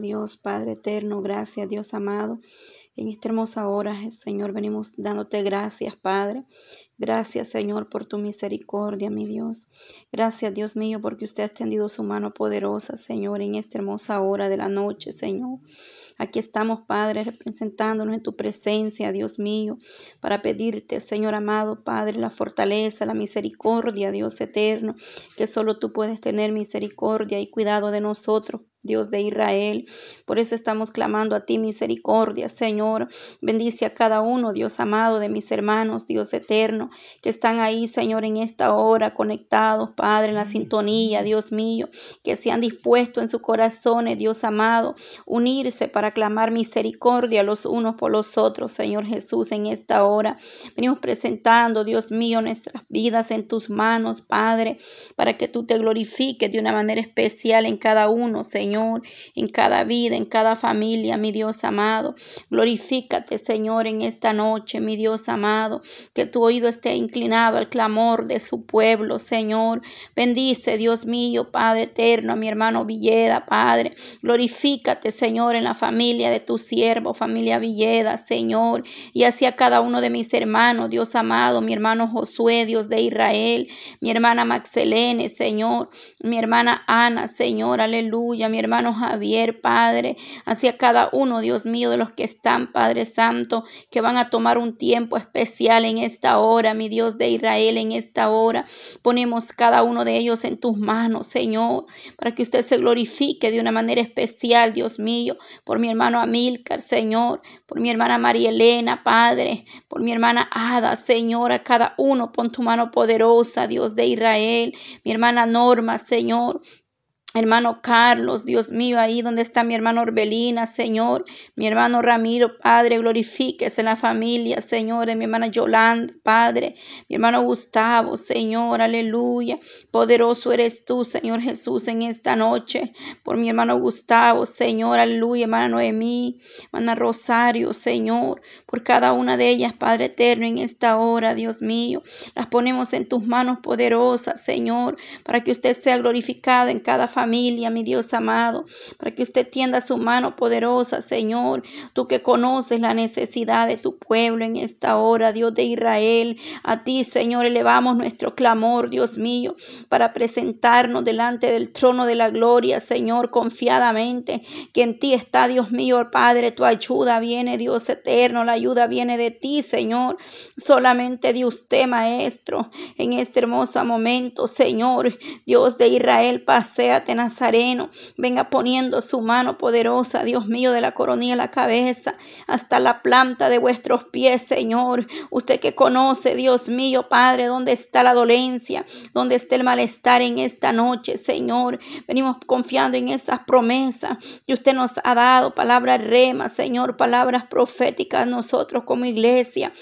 Dios, Padre eterno, gracias, Dios amado. En esta hermosa hora, Señor, venimos dándote gracias, Padre. Gracias, Señor, por tu misericordia, mi Dios. Gracias, Dios mío, porque usted ha extendido su mano poderosa, Señor, en esta hermosa hora de la noche, Señor. Aquí estamos, Padre, representándonos en tu presencia, Dios mío, para pedirte, Señor amado, Padre, la fortaleza, la misericordia, Dios eterno, que solo tú puedes tener misericordia y cuidado de nosotros. Dios de Israel. Por eso estamos clamando a ti misericordia, Señor. Bendice a cada uno, Dios amado, de mis hermanos, Dios eterno, que están ahí, Señor, en esta hora, conectados, Padre, en la sintonía, Dios mío, que se han dispuesto en su corazón, Dios amado, unirse para clamar misericordia los unos por los otros, Señor Jesús, en esta hora. Venimos presentando, Dios mío, nuestras vidas en tus manos, Padre, para que tú te glorifiques de una manera especial en cada uno, Señor. Señor, en cada vida, en cada familia, mi Dios amado. Glorifícate, Señor, en esta noche, mi Dios amado, que tu oído esté inclinado al clamor de su pueblo, Señor. Bendice, Dios mío, Padre eterno, a mi hermano Villeda, Padre. Glorifícate, Señor, en la familia de tu siervo, familia Villeda, Señor, y hacia cada uno de mis hermanos, Dios amado, mi hermano Josué, Dios de Israel, mi hermana Maxelene, Señor, mi hermana Ana, Señor, aleluya, mi hermano Javier, Padre, hacia cada uno, Dios mío, de los que están, Padre Santo, que van a tomar un tiempo especial en esta hora, mi Dios de Israel, en esta hora. Ponemos cada uno de ellos en tus manos, Señor, para que usted se glorifique de una manera especial, Dios mío, por mi hermano Amílcar, Señor, por mi hermana María Elena, Padre, por mi hermana Ada, Señor, a cada uno pon tu mano poderosa, Dios de Israel, mi hermana Norma, Señor, Hermano Carlos, Dios mío, ahí donde está mi hermano Orbelina, Señor, mi hermano Ramiro, Padre, glorifíquese en la familia, Señor, de mi hermana Yolanda, Padre, mi hermano Gustavo, Señor, aleluya. Poderoso eres tú, Señor Jesús, en esta noche, por mi hermano Gustavo, Señor, aleluya, hermana Noemí, hermana Rosario, Señor, por cada una de ellas, Padre eterno, en esta hora, Dios mío, las ponemos en tus manos poderosas, Señor, para que usted sea glorificado en cada familia familia, mi Dios amado, para que usted tienda su mano poderosa, Señor, tú que conoces la necesidad de tu pueblo en esta hora, Dios de Israel. A ti, Señor, elevamos nuestro clamor, Dios mío, para presentarnos delante del trono de la gloria, Señor, confiadamente, que en ti está, Dios mío, Padre, tu ayuda viene, Dios eterno, la ayuda viene de ti, Señor. Solamente de usted, Maestro, en este hermoso momento, Señor, Dios de Israel, paséate Nazareno, venga poniendo su mano poderosa, Dios mío, de la coronilla a la cabeza hasta la planta de vuestros pies, Señor. Usted que conoce, Dios mío, Padre, dónde está la dolencia, dónde está el malestar en esta noche, Señor. Venimos confiando en esas promesas que usted nos ha dado, palabras remas, Señor, palabras proféticas nosotros como iglesia.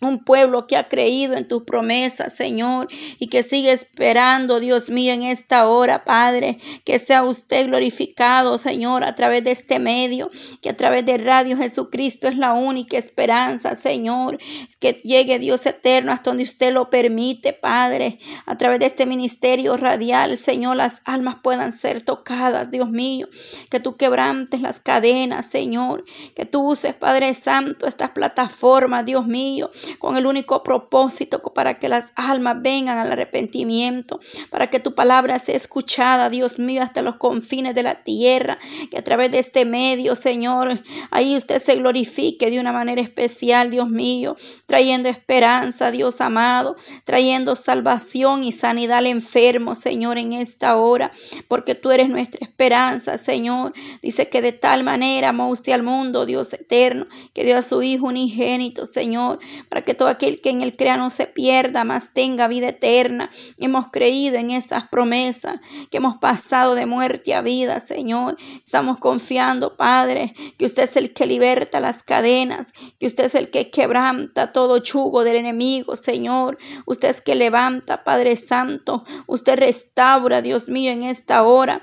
Un pueblo que ha creído en tus promesas, Señor, y que sigue esperando, Dios mío, en esta hora, Padre, que sea usted glorificado, Señor, a través de este medio, que a través de Radio Jesucristo es la única esperanza, Señor, que llegue Dios eterno hasta donde usted lo permite, Padre, a través de este ministerio radial, Señor, las almas puedan ser tocadas, Dios mío, que tú quebrantes las cadenas, Señor, que tú uses, Padre Santo, estas plataformas, Dios mío, con el único propósito para que las almas vengan al arrepentimiento, para que tu palabra sea escuchada, Dios mío, hasta los confines de la tierra, que a través de este medio, Señor, ahí usted se glorifique de una manera especial, Dios mío, trayendo esperanza, Dios amado, trayendo salvación y sanidad al enfermo, Señor, en esta hora, porque tú eres nuestra esperanza, Señor. Dice que de tal manera amó usted al mundo, Dios eterno, que dio a su Hijo unigénito, Señor, que todo aquel que en él crea no se pierda, mas tenga vida eterna. Hemos creído en esas promesas, que hemos pasado de muerte a vida, Señor. Estamos confiando, Padre, que usted es el que liberta las cadenas, que usted es el que quebranta todo chugo del enemigo, Señor. Usted es que levanta, Padre Santo. Usted restaura, Dios mío, en esta hora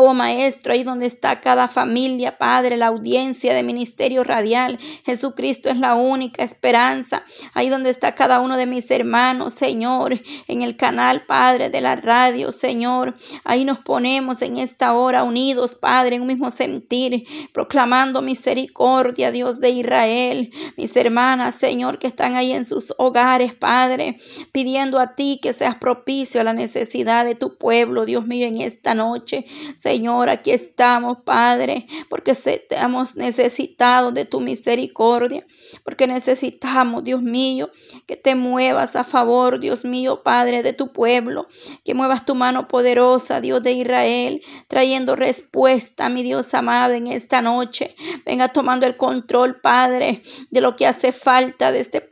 Oh Maestro, ahí donde está cada familia, Padre, la audiencia de Ministerio Radial, Jesucristo es la única esperanza. Ahí donde está cada uno de mis hermanos, Señor, en el canal, Padre, de la radio, Señor. Ahí nos ponemos en esta hora unidos, Padre, en un mismo sentir, proclamando misericordia, Dios de Israel. Mis hermanas, Señor, que están ahí en sus hogares, Padre, pidiendo a ti que seas propicio a la necesidad de tu pueblo, Dios mío, en esta noche. Señor, aquí estamos, Padre, porque estamos necesitados de tu misericordia, porque necesitamos, Dios mío, que te muevas a favor, Dios mío, Padre, de tu pueblo, que muevas tu mano poderosa, Dios de Israel, trayendo respuesta, mi Dios amado, en esta noche. Venga tomando el control, Padre, de lo que hace falta de este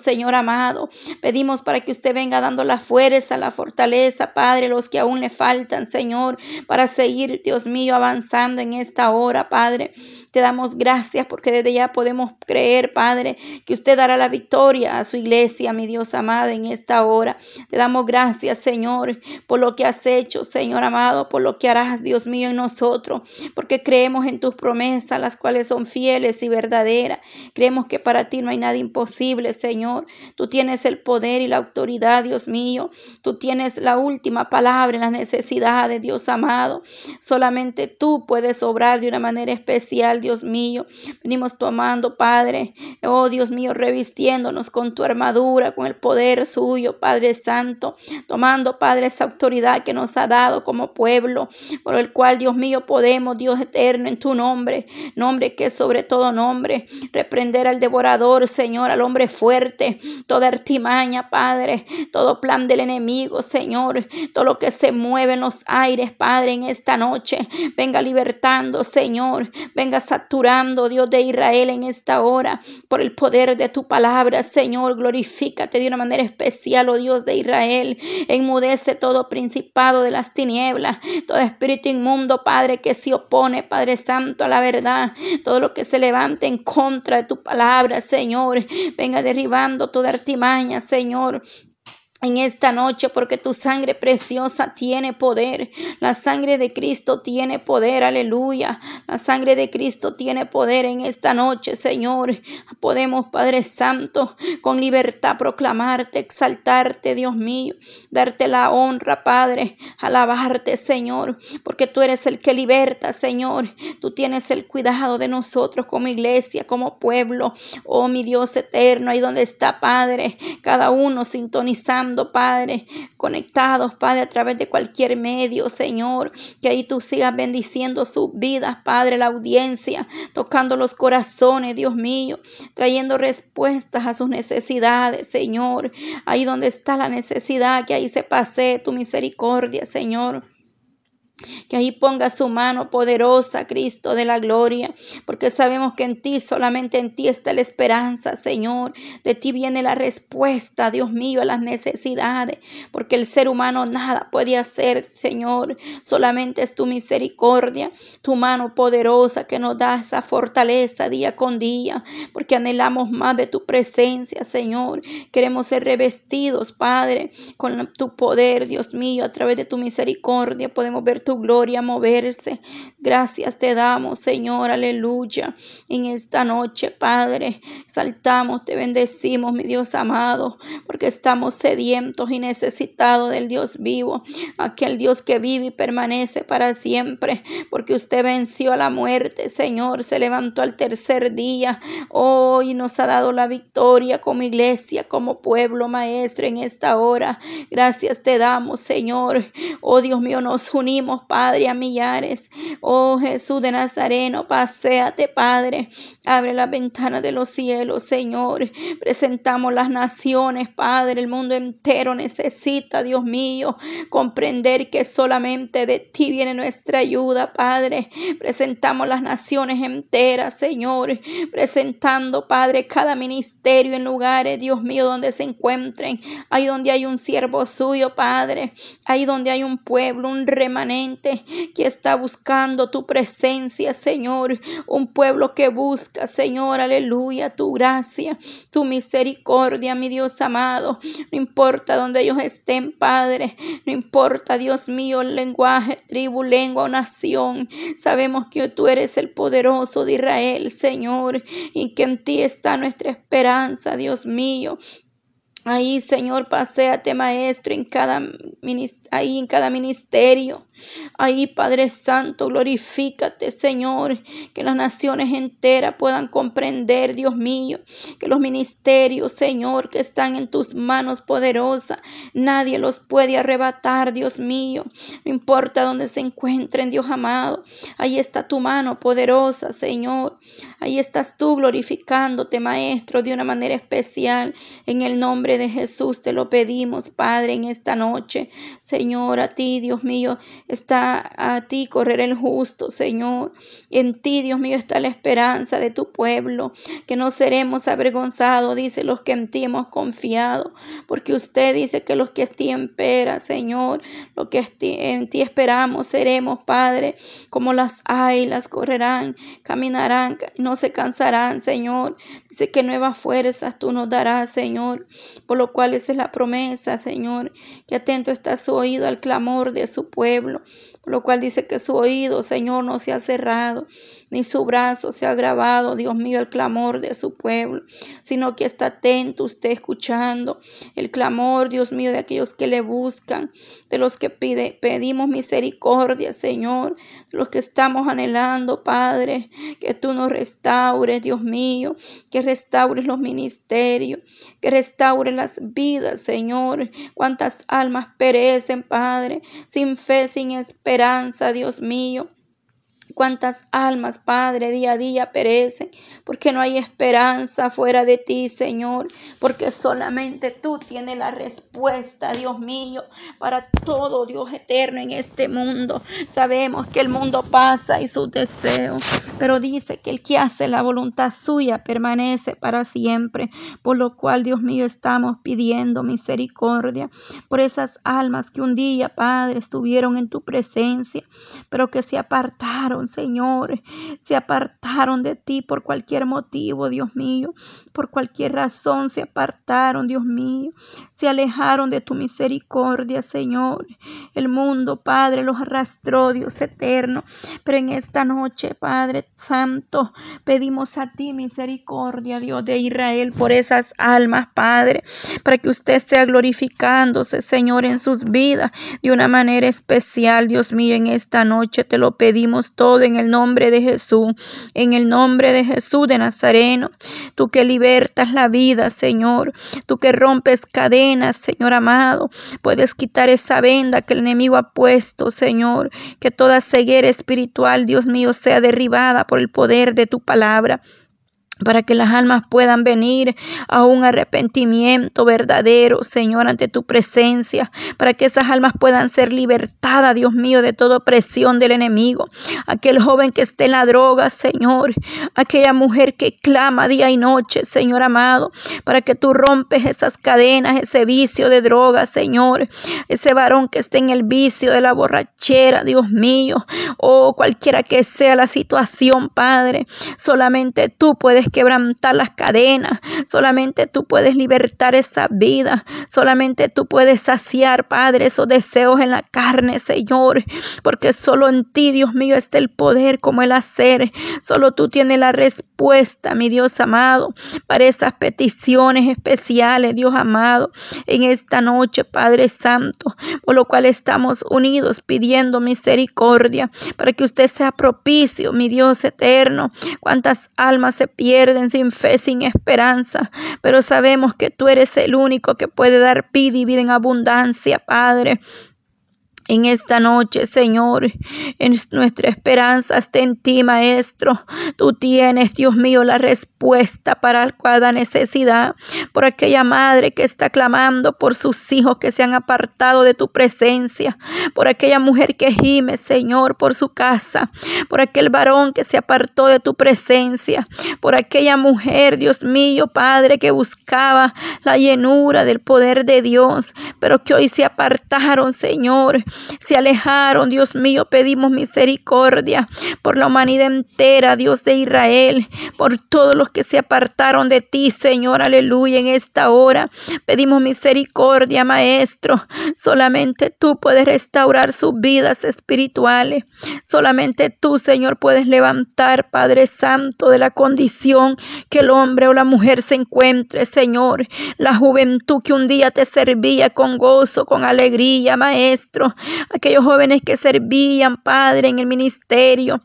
Señor amado. Pedimos para que usted venga dando la fuerza, la fortaleza, Padre, los que aún le faltan, Señor, para seguir, Dios mío, avanzando en esta hora, Padre. Te damos gracias porque desde ya podemos creer, Padre, que usted dará la victoria a su iglesia, mi Dios amado, en esta hora. Te damos gracias, Señor, por lo que has hecho, Señor amado, por lo que harás, Dios mío, en nosotros, porque creemos en tus promesas, las cuales son fieles y verdaderas. Creemos que para ti no hay nada imposible, Señor. Tú tienes el poder y la autoridad, Dios mío. Tú tienes la última palabra en las necesidades, Dios amado. Solamente tú puedes obrar de una manera especial, Dios mío. Venimos tomando, Padre, oh Dios mío, revistiéndonos con tu armadura, con el poder suyo, Padre Santo, tomando, Padre, esa autoridad que nos ha dado como pueblo, por el cual, Dios mío, podemos, Dios eterno, en tu nombre, nombre que es sobre todo nombre, reprender al devorador, Señor, al hombre fuerte, toda artimaña, Padre, todo plan del enemigo, Señor, todo lo que se mueve en los aires, Padre, en esta noche, venga libertando, Señor, venga saturando, Dios de Israel, en esta hora, por el poder de tu palabra, Señor, glorifícate de una manera especial, oh Dios de Israel, enmudece todo principado de las tinieblas, todo espíritu inmundo, Padre, que se opone, Padre Santo, a la verdad, todo lo que se levante en contra de tu palabra, Señor, venga derribando toda artimaña, Señor, en esta noche porque tu sangre preciosa tiene poder. La sangre de Cristo tiene poder, aleluya. La sangre de Cristo tiene poder en esta noche, Señor. Podemos, Padre Santo, con libertad proclamarte, exaltarte, Dios mío, darte la honra, Padre, alabarte, Señor, porque tú eres el que liberta, Señor. Tú tienes el cuidado de nosotros como iglesia, como pueblo. Oh, mi Dios eterno, ahí donde está, Padre, cada uno sintonizando Padre, conectados, Padre, a través de cualquier medio, Señor, que ahí tú sigas bendiciendo sus vidas, Padre, la audiencia, tocando los corazones, Dios mío, trayendo respuestas a sus necesidades, Señor, ahí donde está la necesidad, que ahí se pase tu misericordia, Señor. Que ahí ponga su mano poderosa, Cristo de la gloria, porque sabemos que en ti, solamente en ti está la esperanza, Señor. De ti viene la respuesta, Dios mío, a las necesidades, porque el ser humano nada puede hacer, Señor. Solamente es tu misericordia, tu mano poderosa que nos da esa fortaleza día con día, porque anhelamos más de tu presencia, Señor. Queremos ser revestidos, Padre, con tu poder, Dios mío, a través de tu misericordia. Podemos ver tu gloria moverse. Gracias te damos, Señor, aleluya. En esta noche, Padre, saltamos, te bendecimos, mi Dios amado, porque estamos sedientos y necesitados del Dios vivo, aquel Dios que vive y permanece para siempre, porque usted venció a la muerte, Señor, se levantó al tercer día, hoy nos ha dado la victoria como iglesia, como pueblo maestro en esta hora. Gracias te damos, Señor. Oh Dios mío, nos unimos Padre, a millares. Oh Jesús de Nazareno, paséate, Padre. Abre la ventana de los cielos, Señor. Presentamos las naciones, Padre. El mundo entero necesita, Dios mío, comprender que solamente de ti viene nuestra ayuda, Padre. Presentamos las naciones enteras, Señor. Presentando, Padre, cada ministerio en lugares, Dios mío, donde se encuentren. Ahí donde hay un siervo suyo, Padre. Ahí donde hay un pueblo, un remanente que está buscando tu presencia, Señor. Un pueblo que busca, Señor, aleluya, tu gracia, tu misericordia, mi Dios amado. No importa donde ellos estén, Padre. No importa, Dios mío, el lenguaje, tribu, lengua o nación. Sabemos que tú eres el poderoso de Israel, Señor, y que en ti está nuestra esperanza, Dios mío. Ahí, Señor, paséate, Maestro, en cada, ahí en cada ministerio. Ahí, Padre Santo, glorifícate, Señor. Que las naciones enteras puedan comprender, Dios mío. Que los ministerios, Señor, que están en tus manos poderosas, nadie los puede arrebatar, Dios mío. No importa dónde se encuentren, Dios amado. Ahí está tu mano poderosa, Señor. Ahí estás tú glorificándote, Maestro, de una manera especial. En el nombre de Jesús te lo pedimos, Padre, en esta noche. Señor, a ti, Dios mío, está a ti correr el justo, Señor. En ti, Dios mío, está la esperanza de tu pueblo, que no seremos avergonzados, dice los que en ti hemos confiado, porque usted dice que los que en ti espera, Señor, lo que en ti esperamos, seremos, Padre, como las águilas correrán, caminarán, no se cansarán, Señor. Dice que nuevas fuerzas tú nos darás, Señor por lo cual esa es la promesa, Señor, que atento está su oído al clamor de su pueblo, por lo cual dice que su oído, Señor, no se ha cerrado, ni su brazo se ha grabado, Dios mío, el clamor de su pueblo, sino que está atento usted escuchando el clamor, Dios mío, de aquellos que le buscan, de los que pide, pedimos misericordia, Señor, de los que estamos anhelando, Padre, que tú nos restaures, Dios mío, que restaures los ministerios, que restaures las vidas, Señor. Cuántas almas perecen, Padre, sin fe, sin esperanza, Dios mío. Cuántas almas, Padre, día a día perecen, porque no hay esperanza fuera de ti, Señor, porque solamente tú tienes la respuesta, Dios mío, para todo, Dios eterno en este mundo. Sabemos que el mundo pasa y sus deseos, pero dice que el que hace la voluntad suya permanece para siempre, por lo cual, Dios mío, estamos pidiendo misericordia por esas almas que un día, Padre, estuvieron en tu presencia, pero que se apartaron Señor, se apartaron de ti por cualquier motivo, Dios mío, por cualquier razón se apartaron, Dios mío, se alejaron de tu misericordia, Señor. El mundo, Padre, los arrastró, Dios eterno, pero en esta noche, Padre Santo, pedimos a ti misericordia, Dios de Israel, por esas almas, Padre, para que usted sea glorificándose, Señor, en sus vidas de una manera especial, Dios mío, en esta noche te lo pedimos todo en el nombre de Jesús, en el nombre de Jesús de Nazareno. Tú que libertas la vida, Señor. Tú que rompes cadenas, Señor amado. Puedes quitar esa venda que el enemigo ha puesto, Señor. Que toda ceguera espiritual, Dios mío, sea derribada por el poder de tu palabra para que las almas puedan venir a un arrepentimiento verdadero, Señor, ante tu presencia, para que esas almas puedan ser libertadas, Dios mío, de toda opresión del enemigo. Aquel joven que esté en la droga, Señor, aquella mujer que clama día y noche, Señor amado, para que tú rompes esas cadenas, ese vicio de droga, Señor, ese varón que esté en el vicio de la borrachera, Dios mío, o oh, cualquiera que sea la situación, Padre, solamente tú puedes quebrantar las cadenas, solamente tú puedes libertar esa vida, solamente tú puedes saciar, Padre, esos deseos en la carne, Señor, porque solo en ti, Dios mío, está el poder como el hacer, solo tú tienes la respuesta, mi Dios amado, para esas peticiones especiales, Dios amado, en esta noche, Padre Santo, por lo cual estamos unidos pidiendo misericordia para que usted sea propicio, mi Dios eterno. Cuántas almas se pierden sin fe, sin esperanza, pero sabemos que tú eres el único que puede dar vida y vida en abundancia, Padre. En esta noche, Señor, en nuestra esperanza está en ti, Maestro. Tú tienes, Dios mío, la respuesta para cada necesidad. Por aquella madre que está clamando por sus hijos que se han apartado de tu presencia. Por aquella mujer que gime, Señor, por su casa. Por aquel varón que se apartó de tu presencia. Por aquella mujer, Dios mío, Padre, que buscaba la llenura del poder de Dios, pero que hoy se apartaron, Señor se alejaron, Dios mío, pedimos misericordia por la humanidad entera, Dios de Israel, por todos los que se apartaron de ti, Señor, aleluya, en esta hora. Pedimos misericordia, Maestro. Solamente tú puedes restaurar sus vidas espirituales. Solamente tú, Señor, puedes levantar, Padre Santo, de la condición que el hombre o la mujer se encuentre, Señor. La juventud que un día te servía con gozo, con alegría, Maestro. Aquellos jóvenes que servían, Padre, en el ministerio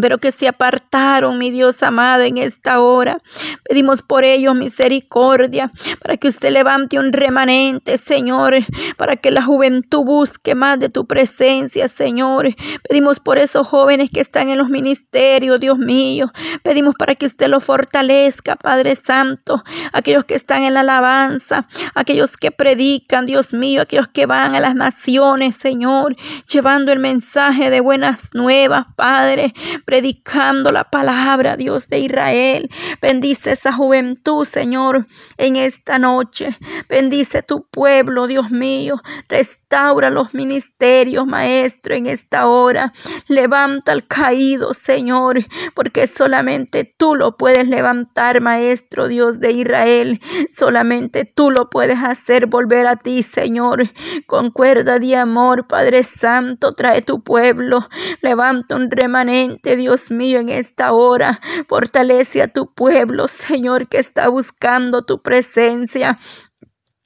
pero que se apartaron, mi Dios amado, en esta hora. Pedimos por ellos misericordia, para que usted levante un remanente, Señor, para que la juventud busque más de tu presencia, Señor. Pedimos por esos jóvenes que están en los ministerios, Dios mío. Pedimos para que usted los fortalezca, Padre Santo, aquellos que están en la alabanza, aquellos que predican, Dios mío, aquellos que van a las naciones, Señor, llevando el mensaje de buenas nuevas, Padre predicando la palabra, Dios de Israel. Bendice esa juventud, Señor, en esta noche. Bendice tu pueblo, Dios mío. Restaura los ministerios, Maestro, en esta hora. Levanta al caído, Señor, porque solamente tú lo puedes levantar, Maestro, Dios de Israel. Solamente tú lo puedes hacer volver a ti, Señor. Con cuerda de amor, Padre Santo, trae tu pueblo. Levanta un remanente, Dios mío, en esta hora. Fortalece a tu pueblo, Señor, que está buscando tu presencia.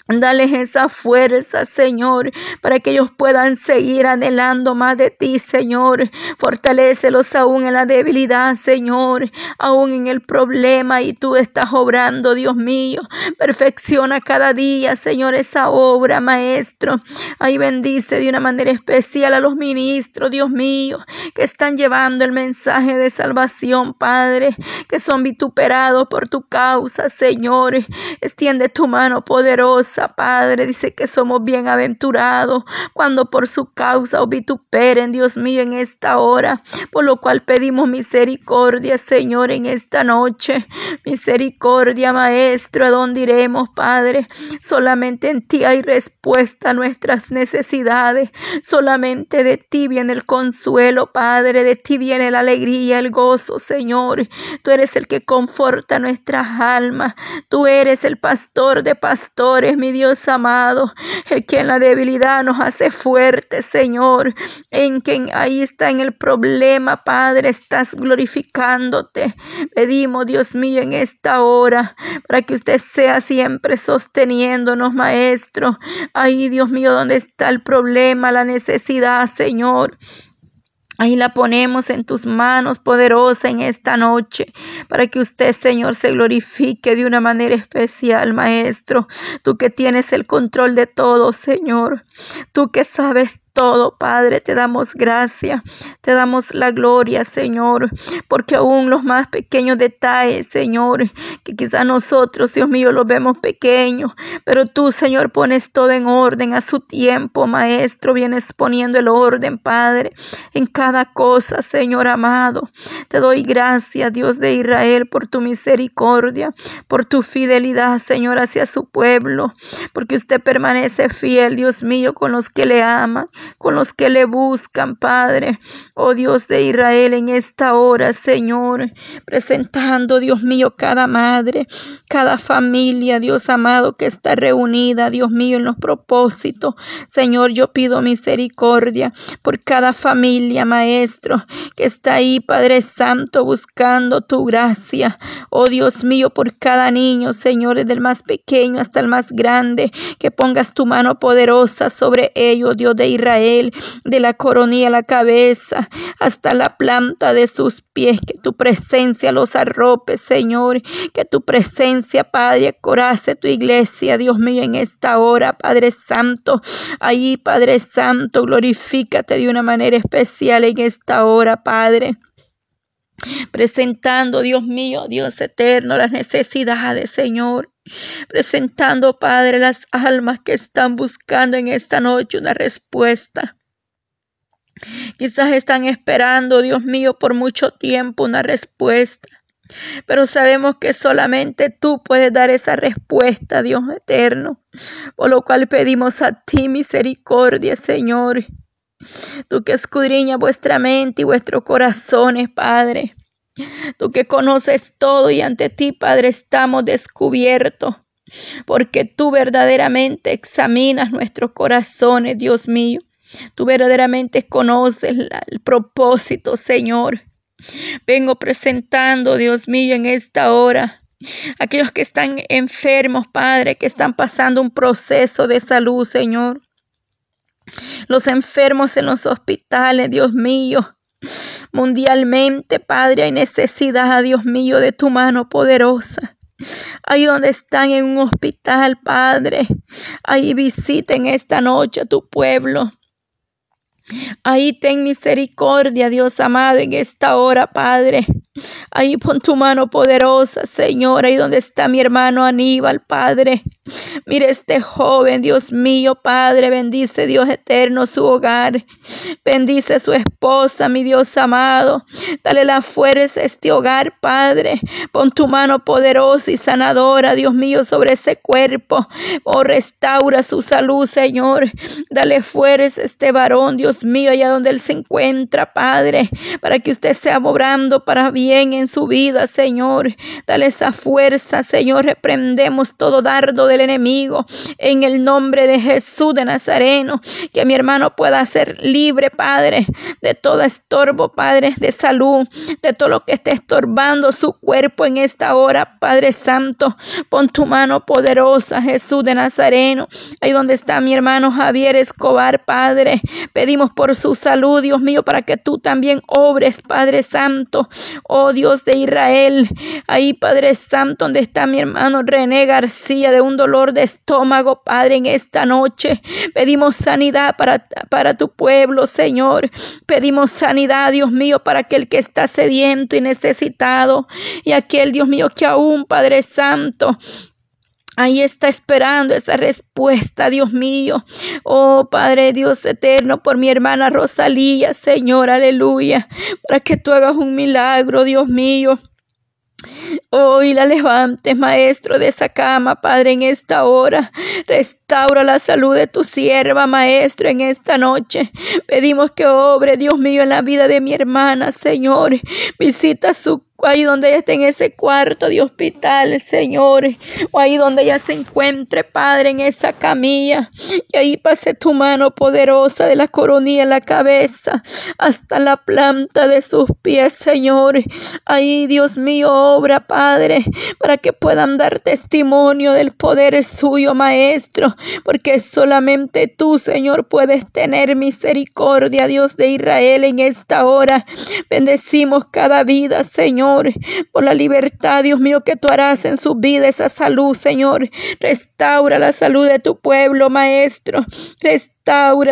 Dale esa fuerza, Señor, para que ellos puedan seguir anhelando más de ti, Señor. Fortalécelos aún en la debilidad, Señor, aún en el problema y tú estás obrando, Dios mío. Perfecciona cada día, Señor, esa obra, Maestro. Ahí bendice de una manera especial a los ministros, Dios mío, que están llevando el mensaje de salvación, Padre, que son vituperados por tu causa, Señor. Extiende tu mano poderosa Padre. Dice que somos bienaventurados cuando por su causa os vituperen, Dios mío, en esta hora. Por lo cual pedimos misericordia, Señor, en esta noche. Misericordia, Maestro, ¿a dónde iremos, Padre? Solamente en ti hay respuesta a nuestras necesidades. Solamente de ti viene el consuelo, Padre. De ti viene la alegría, el gozo, Señor. Tú eres el que conforta nuestras almas. Tú eres el pastor de pastores, mi Dios amado, el que en la debilidad nos hace fuertes, Señor, en quien ahí está en el problema, Padre, estás glorificándote. Pedimos, Dios mío, en esta hora, para que usted sea siempre sosteniéndonos, Maestro. Ahí, Dios mío, donde está el problema, la necesidad, Señor. Ahí la ponemos en tus manos poderosa en esta noche, para que usted, Señor, se glorifique de una manera especial, Maestro. Tú que tienes el control de todo, Señor. Tú que sabes todo, Padre, te damos gracia, te damos la gloria, Señor, porque aún los más pequeños detalles, Señor, que quizás nosotros, Dios mío, los vemos pequeños, pero tú, Señor, pones todo en orden a su tiempo, Maestro, vienes poniendo el orden, Padre, en cada cosa, Señor amado. Te doy gracias, Dios de Israel, por tu misericordia, por tu fidelidad, Señor, hacia su pueblo, porque usted permanece fiel, Dios mío, con los que le aman con los que le buscan, Padre. Oh Dios de Israel, en esta hora, Señor, presentando, Dios mío, cada madre, cada familia, Dios amado, que está reunida, Dios mío, en los propósitos. Señor, yo pido misericordia por cada familia, Maestro, que está ahí, Padre Santo, buscando tu gracia. Oh Dios mío, por cada niño, Señor, desde el más pequeño hasta el más grande, que pongas tu mano poderosa sobre ellos, Dios de Israel de la coronilla a la cabeza hasta la planta de sus pies, que tu presencia los arrope, Señor, que tu presencia, Padre, corace tu iglesia, Dios mío, en esta hora, Padre Santo, ahí, Padre Santo, glorifícate de una manera especial en esta hora, Padre presentando, Dios mío, Dios eterno, las necesidades, Señor. Presentando, Padre, las almas que están buscando en esta noche una respuesta. Quizás están esperando, Dios mío, por mucho tiempo una respuesta. Pero sabemos que solamente tú puedes dar esa respuesta, Dios eterno. Por lo cual pedimos a ti misericordia, Señor. Tú que escudriñas vuestra mente y vuestros corazones, Padre. Tú que conoces todo y ante ti, Padre, estamos descubiertos. Porque tú verdaderamente examinas nuestros corazones, Dios mío. Tú verdaderamente conoces el propósito, Señor. Vengo presentando, Dios mío, en esta hora aquellos que están enfermos, Padre, que están pasando un proceso de salud, Señor. Los enfermos en los hospitales, Dios mío. Mundialmente, Padre, hay necesidad, Dios mío, de tu mano poderosa. Ahí donde están en un hospital, Padre. Ahí visiten esta noche a tu pueblo. Ahí ten misericordia, Dios amado, en esta hora, Padre. Ahí pon tu mano poderosa, Señor, ahí donde está mi hermano Aníbal, Padre. Mire este joven, Dios mío, Padre, bendice Dios eterno su hogar. Bendice su esposa, mi Dios amado. Dale la fuerza a este hogar, Padre. Pon tu mano poderosa y sanadora, Dios mío, sobre ese cuerpo. Oh, restaura su salud, Señor. Dale fuerza a este varón, Dios mío, allá donde él se encuentra, Padre, para que usted sea obrando para bien en su vida, Señor. Dale esa fuerza, Señor. Reprendemos todo dardo del enemigo en el nombre de Jesús de Nazareno. Que mi hermano pueda ser libre, Padre, de todo estorbo, Padre, de salud, de todo lo que esté estorbando su cuerpo en esta hora, Padre Santo. Pon tu mano poderosa, Jesús de Nazareno. Ahí donde está mi hermano Javier Escobar, Padre. Pedimos por su salud, Dios mío, para que tú también obres, Padre Santo oh Dios de Israel. Ahí, Padre Santo, donde está mi hermano René García de un dolor de estómago, Padre, en esta noche. Pedimos sanidad para, para tu pueblo, Señor. Pedimos sanidad, Dios mío, para aquel que está sediento y necesitado. Y aquel, Dios mío, que aún, Padre Santo, Ahí está esperando esa respuesta, Dios mío. Oh Padre Dios eterno, por mi hermana Rosalía, Señor, aleluya. Para que tú hagas un milagro, Dios mío. Hoy la levantes, Maestro, de esa cama, Padre, en esta hora. Restaura la salud de tu sierva, Maestro, en esta noche. Pedimos que obre, Dios mío, en la vida de mi hermana, Señor. Visita su ahí donde ella esté en ese cuarto de hospital, Señor, o ahí donde ella se encuentre, Padre, en esa camilla, y ahí pase tu mano poderosa de la coronilla en la cabeza hasta la planta de sus pies, Señor. Ahí, Dios mío, obra, Padre, para que puedan dar testimonio del poder suyo, Maestro, porque solamente tú, Señor, puedes tener misericordia, Dios de Israel, en esta hora. Bendecimos cada vida, Señor por la libertad, Dios mío, que tú harás en su vida, esa salud, Señor. Restaura la salud de tu pueblo, Maestro. Restaura,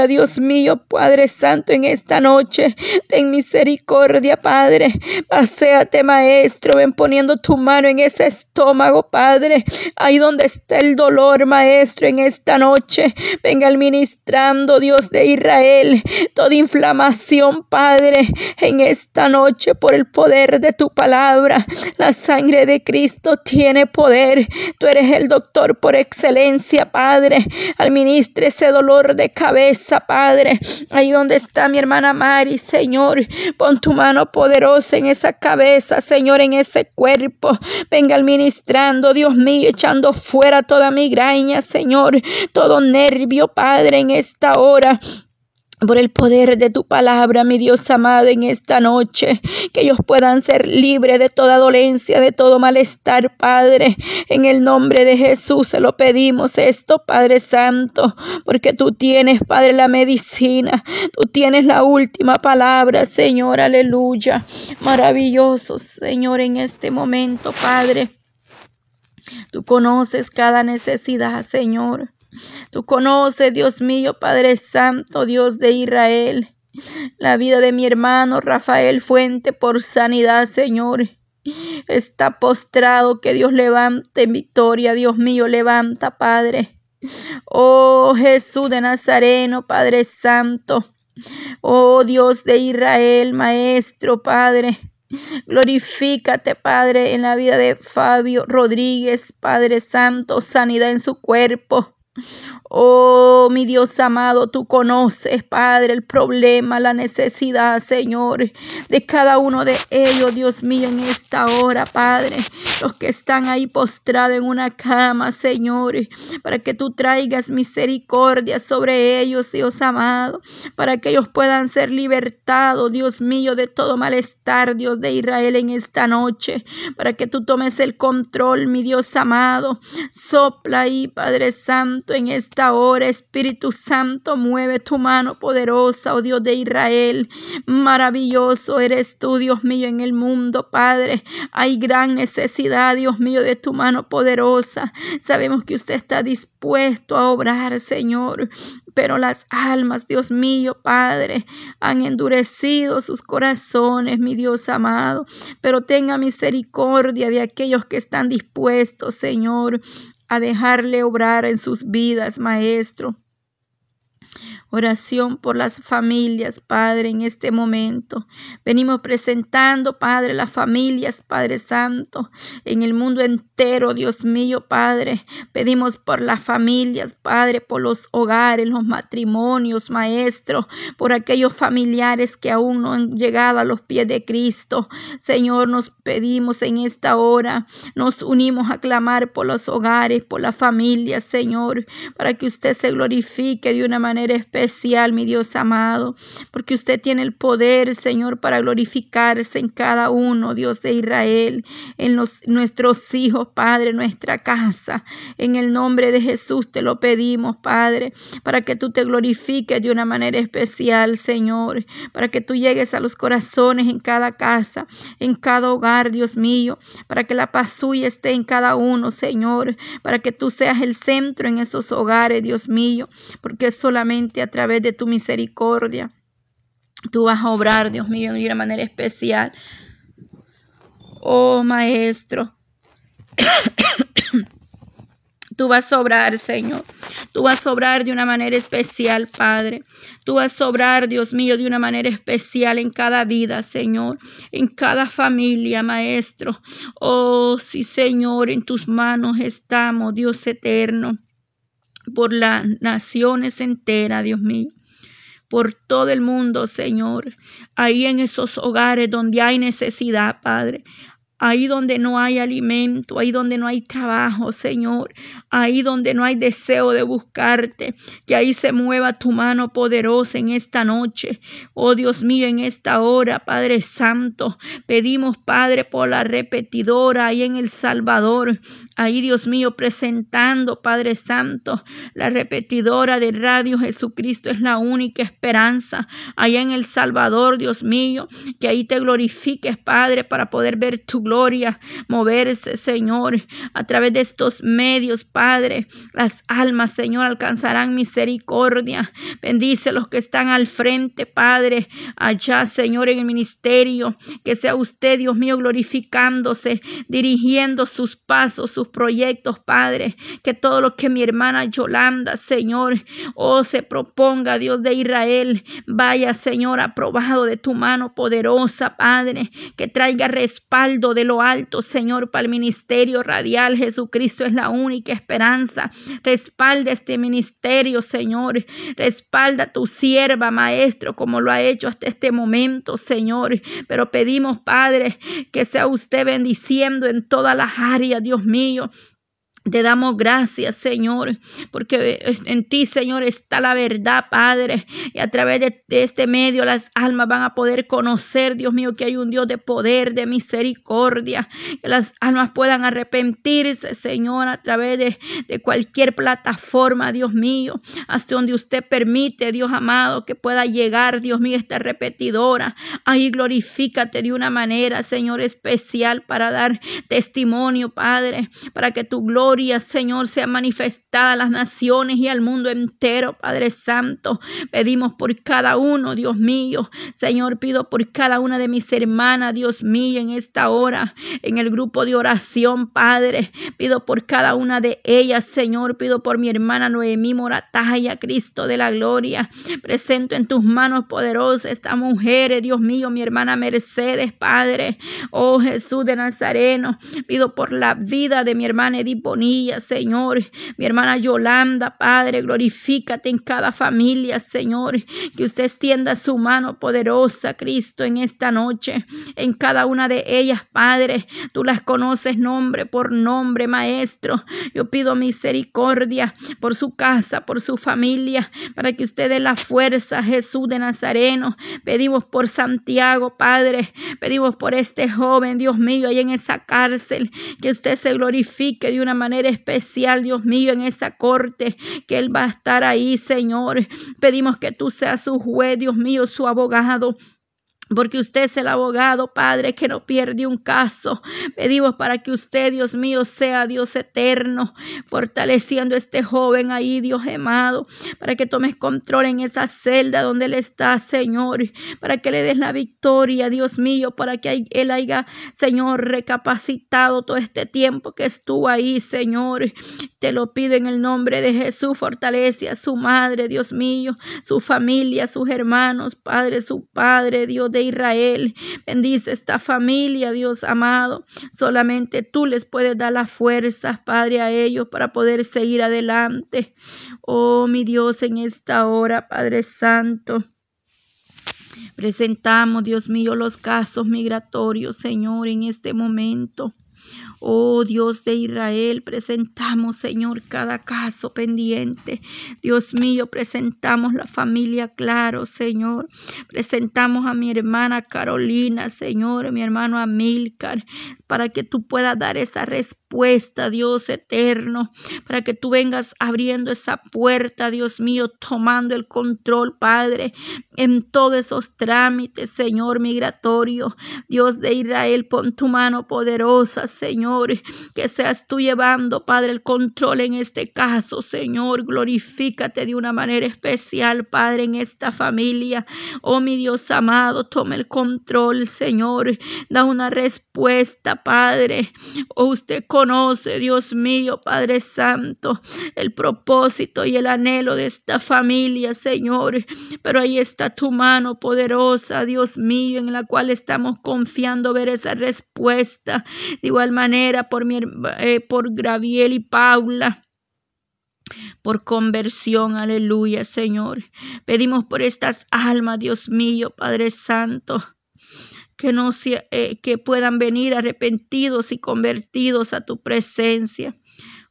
Dios mío, Padre Santo, en esta noche. Ten misericordia, Padre. Paseate, Maestro. Ven poniendo tu mano en ese estómago, Padre. Ahí donde está el dolor, Maestro, en esta noche. Venga administrando, Dios de Israel, toda inflamación, Padre, en esta noche por el poder de tu palabra. La sangre de Cristo tiene poder. Tú eres el doctor por excelencia, Padre. Administre ese dolor de cabeza, Padre. Ahí donde está mi hermana Mari, Señor. Pon tu mano poderosa en esa cabeza, Señor, en ese cuerpo. Venga administrando, Dios mío, echando fuera toda migraña, Señor. Todo nervio, Padre, en esta hora por el poder de tu palabra, mi Dios amado, en esta noche, que ellos puedan ser libres de toda dolencia, de todo malestar, Padre. En el nombre de Jesús se lo pedimos esto, Padre Santo, porque tú tienes, Padre, la medicina, tú tienes la última palabra, Señor, aleluya. Maravilloso, Señor, en este momento, Padre. Tú conoces cada necesidad, Señor. Tú conoces, Dios mío, Padre Santo, Dios de Israel, la vida de mi hermano Rafael Fuente por sanidad, Señor. Está postrado, que Dios levante en victoria, Dios mío, levanta, Padre. Oh Jesús de Nazareno, Padre Santo. Oh Dios de Israel, Maestro, Padre. Glorifícate, Padre, en la vida de Fabio Rodríguez, Padre Santo, sanidad en su cuerpo. Oh, mi Dios amado, tú conoces, Padre, el problema, la necesidad, Señor, de cada uno de ellos, Dios mío, en esta hora, Padre. Los que están ahí postrados en una cama, Señor, para que tú traigas misericordia sobre ellos, Dios amado, para que ellos puedan ser libertados, Dios mío, de todo malestar, Dios de Israel, en esta noche, para que tú tomes el control, mi Dios amado. Sopla ahí, Padre Santo, en esta hora, Espíritu Santo, mueve tu mano poderosa, oh Dios de Israel. Maravilloso eres tú, Dios mío, en el mundo, Padre. Hay gran necesidad, Dios mío, de tu mano poderosa. Sabemos que usted está dispuesto a obrar, Señor. Pero las almas, Dios mío, Padre, han endurecido sus corazones, mi Dios amado. Pero tenga misericordia de aquellos que están dispuestos, Señor, a dejarle obrar en sus vidas, Maestro. Oración por las familias, Padre, en este momento. Venimos presentando, Padre, las familias, Padre Santo, en el mundo entero, Dios mío, Padre. Pedimos por las familias, Padre, por los hogares, los matrimonios, Maestro, por aquellos familiares que aún no han llegado a los pies de Cristo. Señor, nos pedimos en esta hora, nos unimos a clamar por los hogares, por las familias, Señor, para que usted se glorifique de una manera especial mi Dios amado, porque usted tiene el poder, Señor, para glorificarse en cada uno, Dios de Israel, en los, nuestros hijos, Padre, nuestra casa. En el nombre de Jesús te lo pedimos, Padre, para que tú te glorifiques de una manera especial, Señor, para que tú llegues a los corazones en cada casa, en cada hogar, Dios mío, para que la paz suya esté en cada uno, Señor, para que tú seas el centro en esos hogares, Dios mío, porque solamente a través de tu misericordia. Tú vas a obrar, Dios mío, de una manera especial. Oh Maestro, tú vas a obrar, Señor. Tú vas a obrar de una manera especial, Padre. Tú vas a obrar, Dios mío, de una manera especial en cada vida, Señor, en cada familia, Maestro. Oh, sí, Señor, en tus manos estamos, Dios eterno por las naciones enteras, Dios mío por todo el mundo, Señor. Ahí en esos hogares donde hay necesidad, Padre ahí donde no hay alimento, ahí donde no hay trabajo, Señor, ahí donde no hay deseo de buscarte, que ahí se mueva tu mano poderosa en esta noche. Oh Dios mío, en esta hora, Padre Santo, pedimos, Padre, por la repetidora ahí en El Salvador, ahí Dios mío, presentando, Padre Santo, la repetidora de Radio Jesucristo es la única esperanza, allá en El Salvador, Dios mío, que ahí te glorifiques, Padre, para poder ver tu gloria gloria moverse, Señor, a través de estos medios, Padre. Las almas, Señor, alcanzarán misericordia. Bendice los que están al frente, Padre, allá, Señor, en el ministerio. Que sea usted, Dios mío, glorificándose, dirigiendo sus pasos, sus proyectos, Padre. Que todo lo que mi hermana Yolanda, Señor, oh, se proponga, Dios de Israel, vaya, Señor, aprobado de tu mano poderosa, Padre. Que traiga respaldo lo alto, Señor, para el ministerio radial. Jesucristo es la única esperanza. Respalda este ministerio, Señor. Respalda tu sierva, Maestro, como lo ha hecho hasta este momento, Señor. Pero pedimos, Padre, que sea usted bendiciendo en todas las áreas, Dios mío. Te damos gracias, Señor, porque en ti, Señor, está la verdad, Padre. Y a través de, este medio las almas van a poder conocer, Dios mío, que hay un Dios de poder, de misericordia. Que las almas puedan arrepentirse, Señor, a través de, de cualquier plataforma, Dios mío. Hasta donde usted permite, Dios amado, que pueda llegar, Dios mío, esta repetidora. Ahí glorifícate de una manera, Señor, especial para dar testimonio, Padre, para que tu gloria Señor, sea manifestada a las naciones y al mundo entero, Padre Santo. Pedimos por cada uno, Dios mío. Señor, pido por cada una de mis hermanas, Dios mío, en esta hora, en el grupo de oración, Padre. Pido por cada una de ellas, Señor. Pido por mi hermana Noemí Morataya, Cristo de la gloria. Presento en tus manos poderosas esta mujer, Dios mío, mi hermana Mercedes, Padre. Oh Jesús de Nazareno. Pido por la vida de mi hermana Edith Señor. Mi hermana Yolanda, Padre, glorifícate en cada familia, Señor. Que usted extienda su mano poderosa, Cristo, en esta noche, en cada una de ellas, Padre. Tú las conoces nombre por nombre, Maestro. Yo pido misericordia por su casa, por su familia, para que usted dé la fuerza, Jesús de Nazareno. Pedimos por Santiago, Padre. Pedimos por este joven, Dios mío, ahí en esa cárcel. Que usted se glorifique de una manera especial, Dios mío, en esa corte. Que él va a estar ahí, Señor. Pedimos que tú seas su juez, Dios mío, su abogado. Porque usted es el abogado, Padre, que no pierde un caso. Pedimos para que usted, Dios mío, sea Dios eterno, fortaleciendo a este joven ahí, Dios amado, para que tomes control en esa celda donde él está, Señor, para que le des la victoria, Dios mío, para que él haya, Señor, recapacitado todo este tiempo que estuvo ahí, Señor. Te lo pido en el nombre de Jesús, fortalece a su madre, Dios mío, su familia, sus hermanos, Padre, su Padre, Dios de Israel. Bendice esta familia, Dios amado. Solamente tú les puedes dar las fuerzas, Padre, a ellos para poder seguir adelante. Oh, mi Dios, en esta hora, Padre Santo. Presentamos, Dios mío, los casos migratorios, Señor, en este momento. Oh Dios de Israel, presentamos, Señor, cada caso pendiente. Dios mío, presentamos la familia Claro, Señor. Presentamos a mi hermana Carolina, Señor, mi hermano Amílcar, para que tú puedas dar esa respuesta, Dios eterno, para que tú vengas abriendo esa puerta, Dios mío, tomando el control, Padre, en todos esos trámites, Señor migratorio. Dios de Israel, pon tu mano poderosa, Señor que seas tú llevando, Padre, el control en este caso, Señor. Glorifícate de una manera especial, Padre, en esta familia. Oh, mi Dios amado, tome el control, Señor. Da una respuesta, Padre. Oh, usted conoce, Dios mío, Padre Santo, el propósito y el anhelo de esta familia, Señor. Pero ahí está tu mano poderosa, Dios mío, en la cual estamos confiando ver esa respuesta. De igual manera, por, mi, eh, por Graviel y Paula por conversión, aleluya, Señor. Pedimos por estas almas, Dios mío, Padre Santo, que no eh, que puedan venir arrepentidos y convertidos a tu presencia.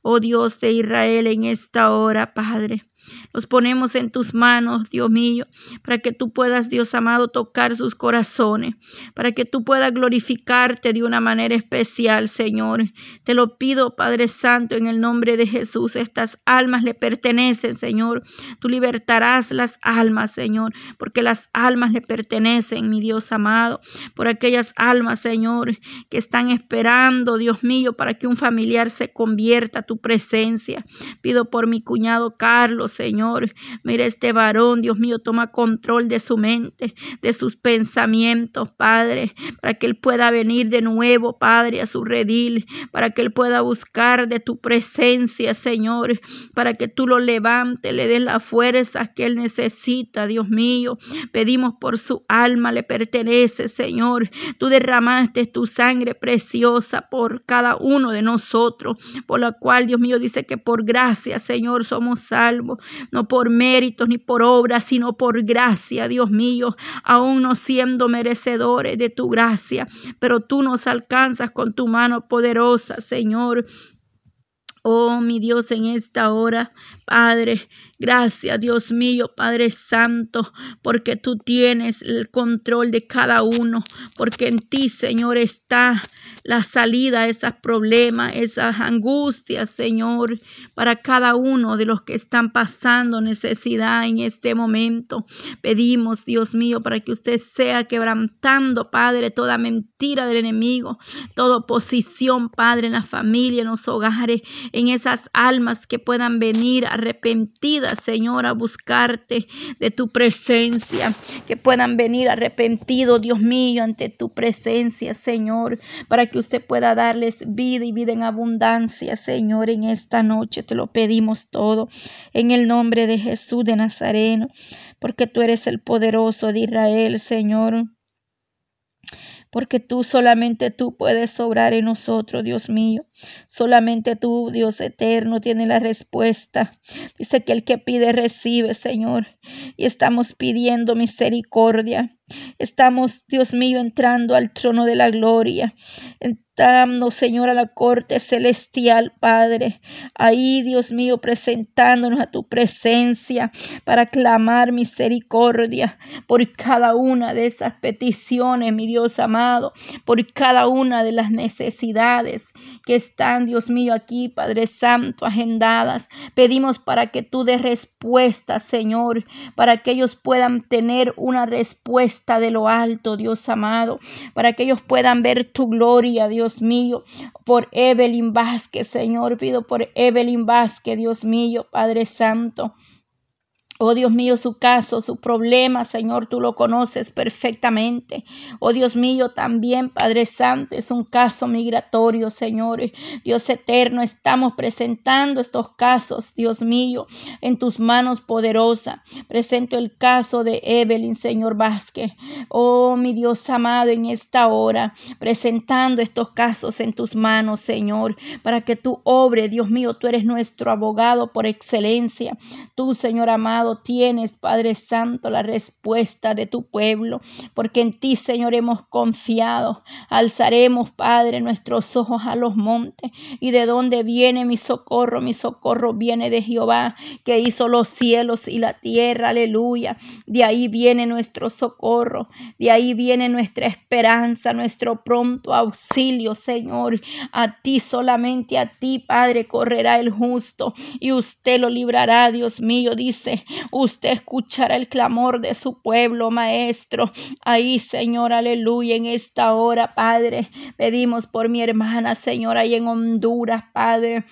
Oh Dios de Israel, en esta hora, Padre. Los ponemos en tus manos, Dios mío, para que tú puedas, Dios amado, tocar sus corazones, para que tú puedas glorificarte de una manera especial, Señor. Te lo pido, Padre Santo, en el nombre de Jesús. Estas almas le pertenecen, Señor. Tú libertarás las almas, Señor, porque las almas le pertenecen, mi Dios amado, por aquellas almas, Señor, que están esperando, Dios mío, para que un familiar se convierta a tu presencia. Pido por mi cuñado Carlos, Señor. Mira este varón, Dios mío, toma control de su mente, de sus pensamientos, Padre, para que él pueda venir de nuevo, Padre, a su redil, para que él pueda buscar de tu presencia, Señor, para que tú lo levantes, le des las fuerzas que él necesita, Dios mío. Pedimos por su alma, le pertenece, Señor. Tú derramaste tu sangre preciosa por cada uno de nosotros, por la cual, Dios mío, dice que por gracia, Señor, somos salvos no por méritos ni por obras, sino por gracia, Dios mío, aún no siendo merecedores de tu gracia, pero tú nos alcanzas con tu mano poderosa, Señor. Oh, mi Dios, en esta hora, Padre, gracias, Dios mío, Padre Santo, porque tú tienes el control de cada uno, porque en ti, Señor, está la salida a esos problemas, esas angustias, Señor, para cada uno de los que están pasando necesidad en este momento. Pedimos, Dios mío, para que usted sea quebrantando, Padre, toda mentira del enemigo, toda oposición, Padre, en la familia, en los hogares, en esas almas que puedan venir arrepentidas, Señor, a buscarte de tu presencia, que puedan venir arrepentidos, Dios mío, ante tu presencia, Señor, para que usted pueda darles vida y vida en abundancia, Señor, en esta noche. Te lo pedimos todo en el nombre de Jesús de Nazareno, porque tú eres el poderoso de Israel, Señor. Porque tú solamente tú puedes obrar en nosotros, Dios mío. Solamente tú, Dios eterno, tienes la respuesta. Dice que el que pide recibe, Señor. Y estamos pidiendo misericordia. Estamos, Dios mío, entrando al trono de la gloria. Entrando, Señor, a la corte celestial, Padre. Ahí, Dios mío, presentándonos a tu presencia para clamar misericordia por cada una de esas peticiones, mi Dios amado, por cada una de las necesidades que están, Dios mío, aquí, Padre Santo, agendadas. Pedimos para que tú des respuesta, Señor, para que ellos puedan tener una respuesta de lo alto, Dios amado, para que ellos puedan ver tu gloria, Dios mío, por Evelyn Vázquez, Señor, pido por Evelyn Vázquez, Dios mío, Padre Santo. Oh Dios mío, su caso, su problema, Señor, tú lo conoces perfectamente. Oh Dios mío, también, Padre Santo, es un caso migratorio, Señor. Dios eterno, estamos presentando estos casos, Dios mío, en tus manos poderosa. Presento el caso de Evelyn, Señor Vázquez. Oh, mi Dios amado, en esta hora, presentando estos casos en tus manos, Señor, para que tú obre, Dios mío, tú eres nuestro abogado por excelencia. Tú, Señor amado, tienes, Padre Santo, la respuesta de tu pueblo, porque en ti, Señor, hemos confiado. Alzaremos, Padre, nuestros ojos a los montes. ¿Y de dónde viene mi socorro? Mi socorro viene de Jehová, que hizo los cielos y la tierra. Aleluya. De ahí viene nuestro socorro. De ahí viene nuestra esperanza, nuestro pronto auxilio, Señor. A ti solamente, a ti, Padre, correrá el justo y usted lo librará, Dios mío, dice Usted escuchará el clamor de su pueblo, Maestro. Ahí, Señor, aleluya, en esta hora, Padre, pedimos por mi hermana, Señor, ahí en Honduras, Padre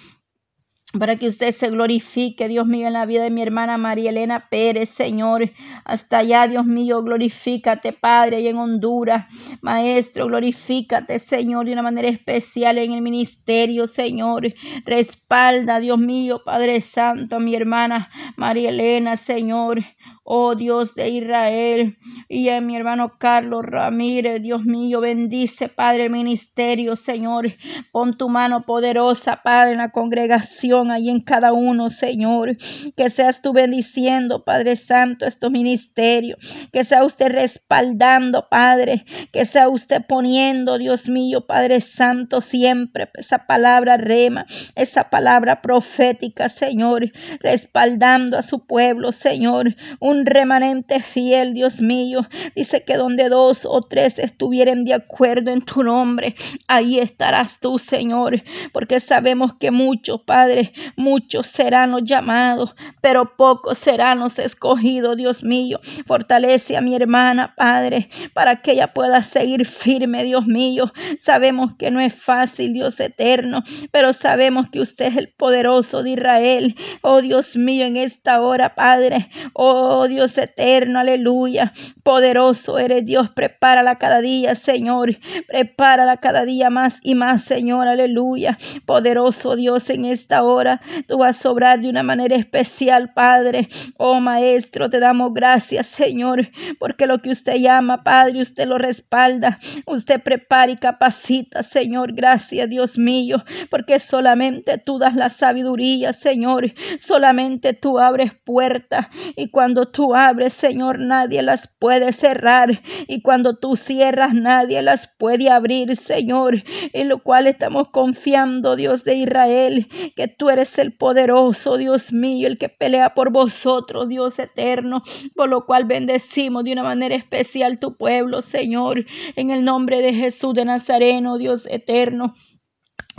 para que usted se glorifique, Dios mío, en la vida de mi hermana María Elena Pérez, Señor. Hasta allá, Dios mío, glorifícate, Padre, y en Honduras. Maestro, glorifícate, Señor, de una manera especial en el ministerio, Señor. Respalda, Dios mío, Padre Santo, a mi hermana María Elena, Señor oh Dios de Israel, y a mi hermano Carlos Ramírez, Dios mío, bendice, Padre, el ministerio, Señor, pon tu mano poderosa, Padre, en la congregación, ahí en cada uno, Señor, que seas tú bendiciendo, Padre Santo, estos ministerios, que sea usted respaldando, Padre, que sea usted poniendo, Dios mío, Padre Santo, siempre esa palabra rema, esa palabra profética, Señor, respaldando a su pueblo, Señor, un remanente fiel, Dios mío. Dice que donde dos o tres estuvieren de acuerdo en tu nombre, ahí estarás tú, Señor, porque sabemos que muchos, Padre, muchos serán los llamados, pero pocos serán los escogidos, Dios mío. Fortalece a mi hermana, Padre, para que ella pueda seguir firme, Dios mío. Sabemos que no es fácil, Dios eterno, pero sabemos que usted es el poderoso de Israel. Oh Dios mío, en esta hora, Padre. Oh Dios eterno, aleluya. Poderoso eres Dios, prepárala cada día, Señor. Prepárala cada día más y más, Señor, aleluya. Poderoso Dios, en esta hora tú vas a obrar de una manera especial, Padre. Oh Maestro, te damos gracias, Señor, porque lo que usted llama, Padre, usted lo respalda. Usted prepara y capacita, Señor. Gracias, Dios mío, porque solamente tú das la sabiduría, Señor. Solamente tú abres puertas y cuando tú tú abres, Señor, nadie las puede cerrar. Y cuando tú cierras, nadie las puede abrir, Señor. En lo cual estamos confiando, Dios de Israel, que tú eres el poderoso, Dios mío, el que pelea por vosotros, Dios eterno. Por lo cual bendecimos de una manera especial tu pueblo, Señor. En el nombre de Jesús de Nazareno, Dios eterno.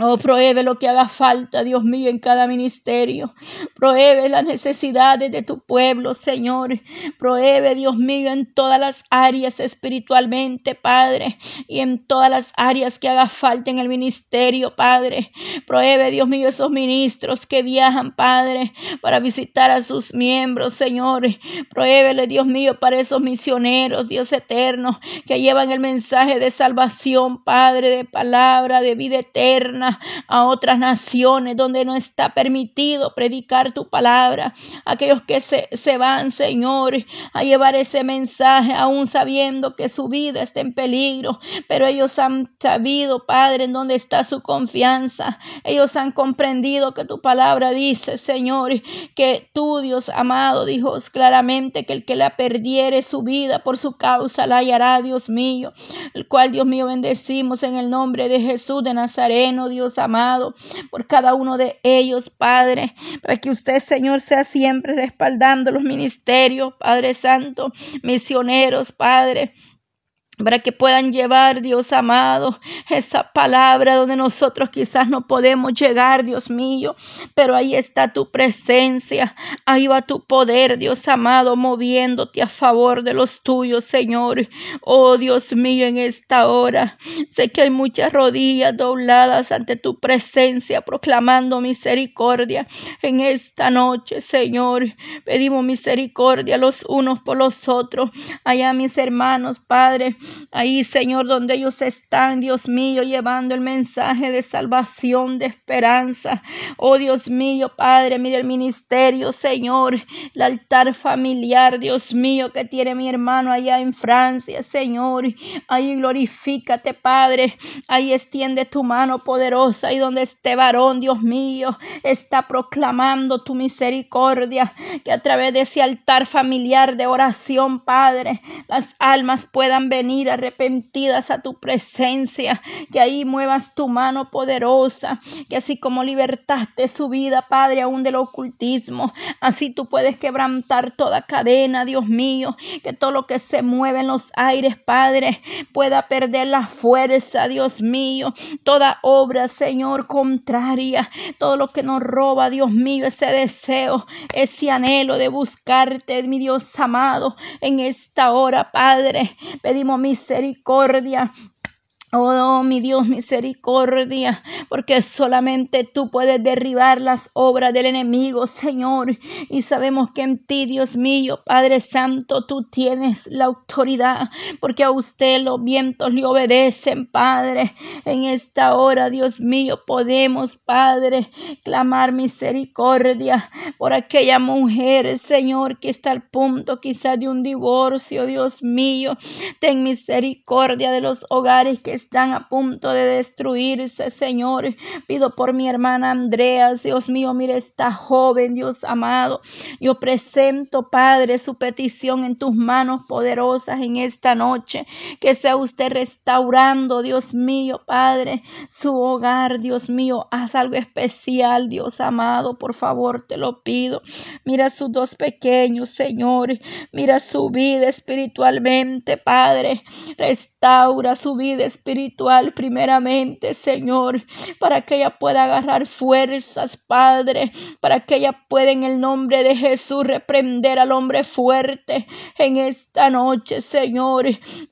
Oh, prohíbe lo que haga falta, Dios mío, en cada ministerio. Prohíbe las necesidades de tu pueblo, Señor. Prohíbe, Dios mío, en todas las áreas espiritualmente, Padre. Y en todas las áreas que haga falta en el ministerio, Padre. Prohíbe, Dios mío, esos ministros que viajan, Padre, para visitar a sus miembros, Señor. Prohíbele, Dios mío, para esos misioneros, Dios eterno, que llevan el mensaje de salvación, Padre, de palabra, de vida eterna. A, otras naciones donde no está permitido predicar tu palabra. Aquellos que se, se van, Señor, a llevar ese mensaje, aún sabiendo que su vida está en peligro, pero ellos han sabido, Padre, en dónde está su confianza. Ellos han comprendido que tu palabra dice, Señor, que tú, Dios amado, dijo claramente que el que la perdiere su vida por su causa la hallará, Dios mío, el cual, Dios mío, bendecimos en el nombre de Jesús de Nazareno, Dios amado, por cada uno de ellos, Padre, para que usted, Señor, sea siempre respaldando los ministerios, Padre Santo, misioneros, Padre, para que puedan llevar, Dios amado, esa palabra donde nosotros quizás no podemos llegar, Dios mío, pero ahí está tu presencia, ahí va tu poder, Dios amado, moviéndote a favor de los tuyos, Señor. Oh Dios mío, en esta hora sé que hay muchas rodillas dobladas ante tu presencia, proclamando misericordia en esta noche, Señor. Pedimos misericordia los unos por los otros. Allá mis hermanos, Padre, Ahí, Señor, donde ellos están, Dios mío, llevando el mensaje de salvación, de esperanza. Oh Dios mío, Padre, mire el ministerio, Señor, el altar familiar, Dios mío, que tiene mi hermano allá en Francia, Señor. Ahí glorifícate, Padre. Ahí extiende tu mano poderosa y donde este varón, Dios mío, está proclamando tu misericordia, que a través de ese altar familiar de oración, Padre, las almas puedan venir arrepentidas a tu presencia, que ahí muevas tu mano poderosa, que así como libertaste su vida, Padre, aún del ocultismo, así tú puedes quebrantar toda cadena, Dios mío, que todo lo que se mueve en los aires, Padre, pueda perder la fuerza, Dios mío, toda obra, Señor, contraria, todo lo que nos roba, Dios mío, ese deseo, ese anhelo de buscarte, mi Dios amado, en esta hora, Padre, pedimos misericordia Oh, mi Dios, misericordia, porque solamente tú puedes derribar las obras del enemigo, Señor. Y sabemos que en ti, Dios mío, Padre Santo, tú tienes la autoridad, porque a usted los vientos le obedecen, Padre. En esta hora, Dios mío, podemos, Padre, clamar misericordia por aquella mujer, Señor, que está al punto quizás de un divorcio, Dios mío. Ten misericordia de los hogares que están a punto de destruirse, Señor. Pido por mi hermana Andrea, Dios mío, mire esta joven, Dios amado. Yo presento, Padre, su petición en tus manos poderosas en esta noche. Que sea usted restaurando, Dios mío, Padre, su hogar, Dios mío. Haz algo especial, Dios amado, por favor, te lo pido. Mira sus dos pequeños, Señor. Mira su vida espiritualmente, Padre. Su vida espiritual espiritual primeramente, Señor, para que ella pueda agarrar fuerzas, Padre, para que ella pueda en el nombre de Jesús reprender al hombre fuerte en esta noche, Señor.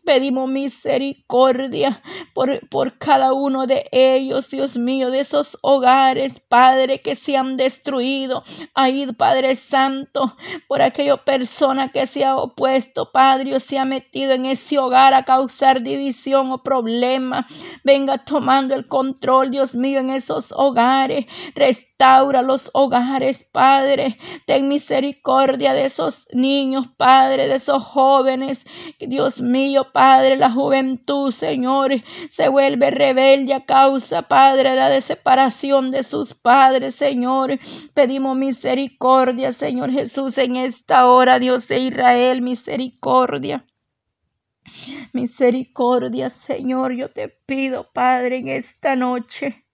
Pedimos misericordia por, por cada uno de ellos, Dios mío, de esos hogares, Padre, que se han destruido. Ahí, Padre Santo, por aquella persona que se ha opuesto, Padre, o se ha metido en ese hogar a causar división o problema venga tomando el control, Dios mío, en esos hogares. Restaura los hogares, Padre. Ten misericordia de esos niños, Padre, de esos jóvenes. Dios mío, Padre, la juventud, Señor, se vuelve rebelde a causa, Padre, de la separación de sus padres, Señor. Pedimos misericordia, Señor Jesús, en esta hora, Dios de Israel, misericordia. Misericordia, Señor, yo te pido, Padre, en esta noche.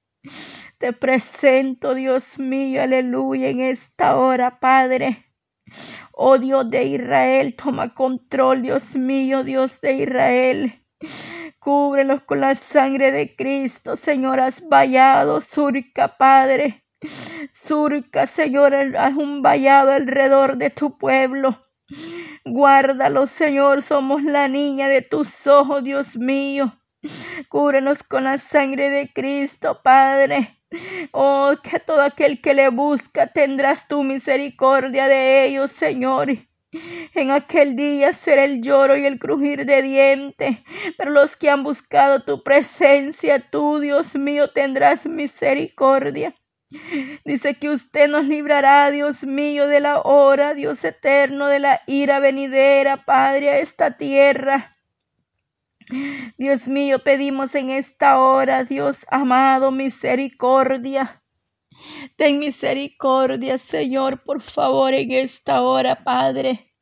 Te presento, Dios mío, aleluya, en esta hora, Padre. Oh Dios de Israel, toma control, Dios mío, Dios de Israel. Cúbrelos con la sangre de Cristo, Señor, has vallado, surca, Padre. Surca, Señor, haz un vallado alrededor de tu pueblo. Guárdalo, Señor, somos la niña de tus ojos, Dios mío. Cúbrenos con la sangre de Cristo, Padre. Oh, que todo aquel que le busca tendrás tu misericordia de ellos, Señor. En aquel día será el lloro y el crujir de dientes, pero los que han buscado tu presencia, tú, Dios mío, tendrás misericordia. Dice que usted nos librará, Dios mío, de la hora, Dios eterno, de la ira venidera, Padre, a esta tierra. Dios mío, pedimos en esta hora, Dios amado, misericordia. Ten misericordia, Señor, por favor, en esta hora, Padre.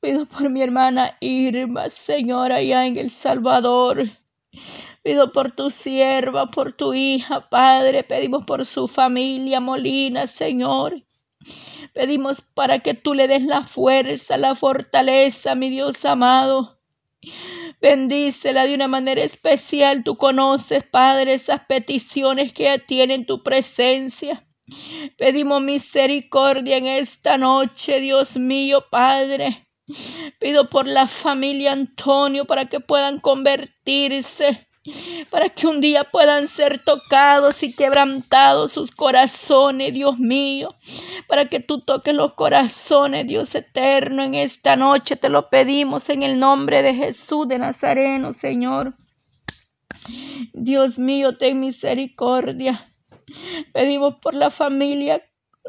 Pido por mi hermana Irma, Señor, allá en El Salvador. Pido por tu sierva, por tu hija, Padre. Pedimos por su familia, Molina, Señor. Pedimos para que tú le des la fuerza, la fortaleza, mi Dios amado. Bendícela de una manera especial. Tú conoces, Padre, esas peticiones que tienen tu presencia. Pedimos misericordia en esta noche, Dios mío, Padre. Pido por la familia Antonio para que puedan convertirse, para que un día puedan ser tocados y quebrantados sus corazones, Dios mío, para que tú toques los corazones, Dios eterno, en esta noche te lo pedimos en el nombre de Jesús de Nazareno, Señor. Dios mío, ten misericordia. Pedimos por la familia,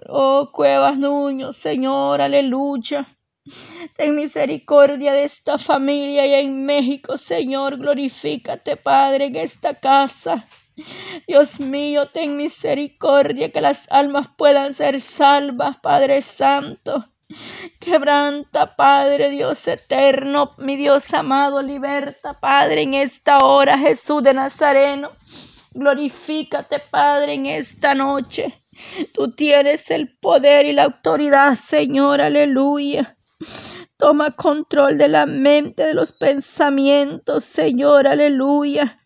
oh Cuevas Nuño, Señor, aleluya. Ten misericordia de esta familia allá en México, Señor. Glorifícate, Padre, en esta casa. Dios mío, ten misericordia que las almas puedan ser salvas, Padre Santo. Quebranta, Padre Dios eterno, mi Dios amado, liberta, Padre, en esta hora, Jesús de Nazareno. Glorifícate, Padre, en esta noche. Tú tienes el poder y la autoridad, Señor, aleluya. Toma control de la mente, de los pensamientos, Señor, aleluya.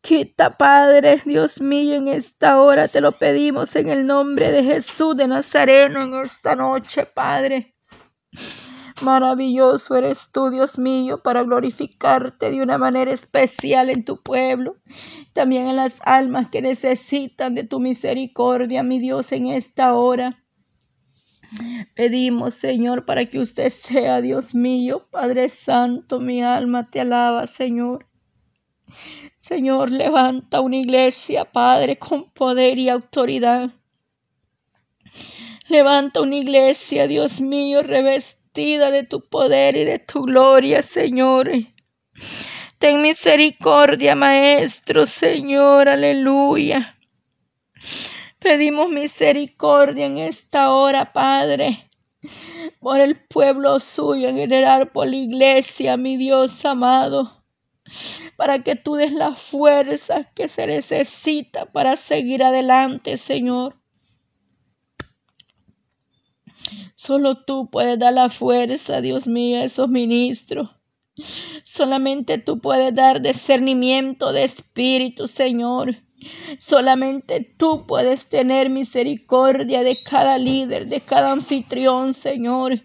Quita, Padre, Dios mío, en esta hora te lo pedimos en el nombre de Jesús de Nazareno, en esta noche, Padre. Maravilloso eres tú, Dios mío, para glorificarte de una manera especial en tu pueblo, también en las almas que necesitan de tu misericordia, mi Dios, en esta hora. Pedimos, Señor, para que usted sea, Dios mío, Padre Santo, mi alma te alaba, Señor. Señor, levanta una iglesia, Padre, con poder y autoridad. Levanta una iglesia, Dios mío, revestida de tu poder y de tu gloria, Señor. Ten misericordia, Maestro, Señor, aleluya. Pedimos misericordia en esta hora, Padre, por el pueblo suyo, en general por la iglesia, mi Dios amado, para que tú des la fuerza que se necesita para seguir adelante, Señor. Solo tú puedes dar la fuerza, Dios mío, a esos ministros. Solamente tú puedes dar discernimiento de espíritu, Señor. Solamente tú puedes tener misericordia de cada líder, de cada anfitrión, Señor.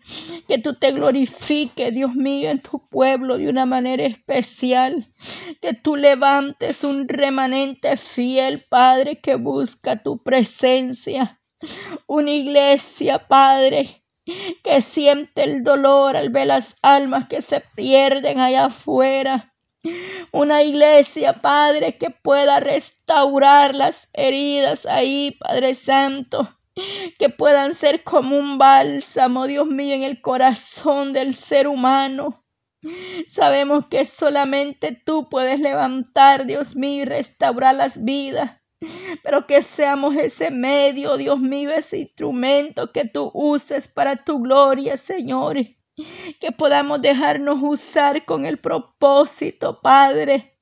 Que tú te glorifiques, Dios mío, en tu pueblo de una manera especial. Que tú levantes un remanente fiel, Padre, que busca tu presencia. Una iglesia, Padre, que siente el dolor al ver las almas que se pierden allá afuera. Una iglesia, Padre, que pueda restaurar las heridas ahí, Padre Santo. Que puedan ser como un bálsamo, Dios mío, en el corazón del ser humano. Sabemos que solamente tú puedes levantar, Dios mío, y restaurar las vidas pero que seamos ese medio, Dios mío, ese instrumento que tú uses para tu gloria, Señor. Que podamos dejarnos usar con el propósito, Padre,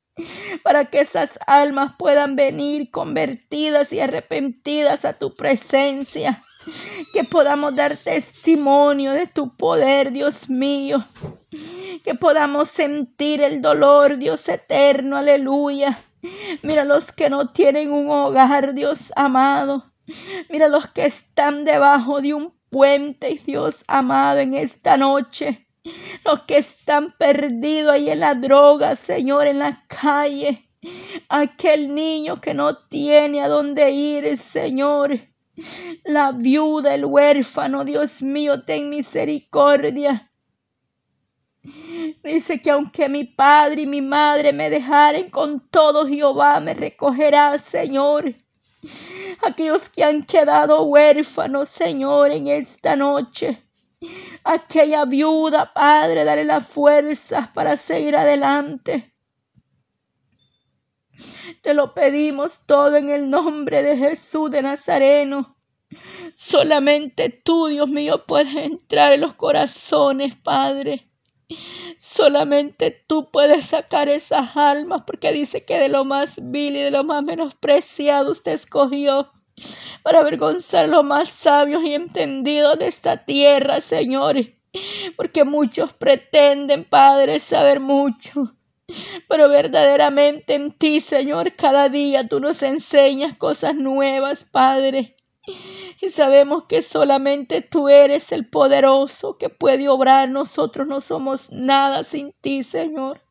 para que esas almas puedan venir convertidas y arrepentidas a tu presencia. Que podamos dar testimonio de tu poder, Dios mío. Que podamos sentir el dolor, Dios eterno, aleluya Mira los que no tienen un hogar, Dios amado. Mira los que están debajo de un puente, Dios amado, en esta noche. Los que están perdidos ahí en la droga, Señor, en la calle. Aquel niño que no tiene a dónde ir, Señor. la viuda, el huérfano, Dios mío, ten misericordia. Dice que aunque mi padre y mi madre me dejaren, con todo Jehová me recogerá, Señor. Aquellos que han quedado huérfanos, Señor, en esta noche. Aquella viuda, Padre, dale las fuerzas para seguir adelante. Te lo pedimos todo en el nombre de Jesús de Nazareno. Solamente tú, Dios mío, puedes entrar en los corazones, Padre. Solamente tú puedes sacar esas almas porque dice que de lo más vil y de lo más menospreciado usted escogió para avergonzar a los más sabios y entendidos de esta tierra, Señor. Porque muchos pretenden, Padre, saber mucho. Pero verdaderamente en ti, Señor, cada día tú nos enseñas cosas nuevas, Padre. Y sabemos que solamente tú eres el poderoso que puede obrar. Nosotros no somos nada sin ti, Señor.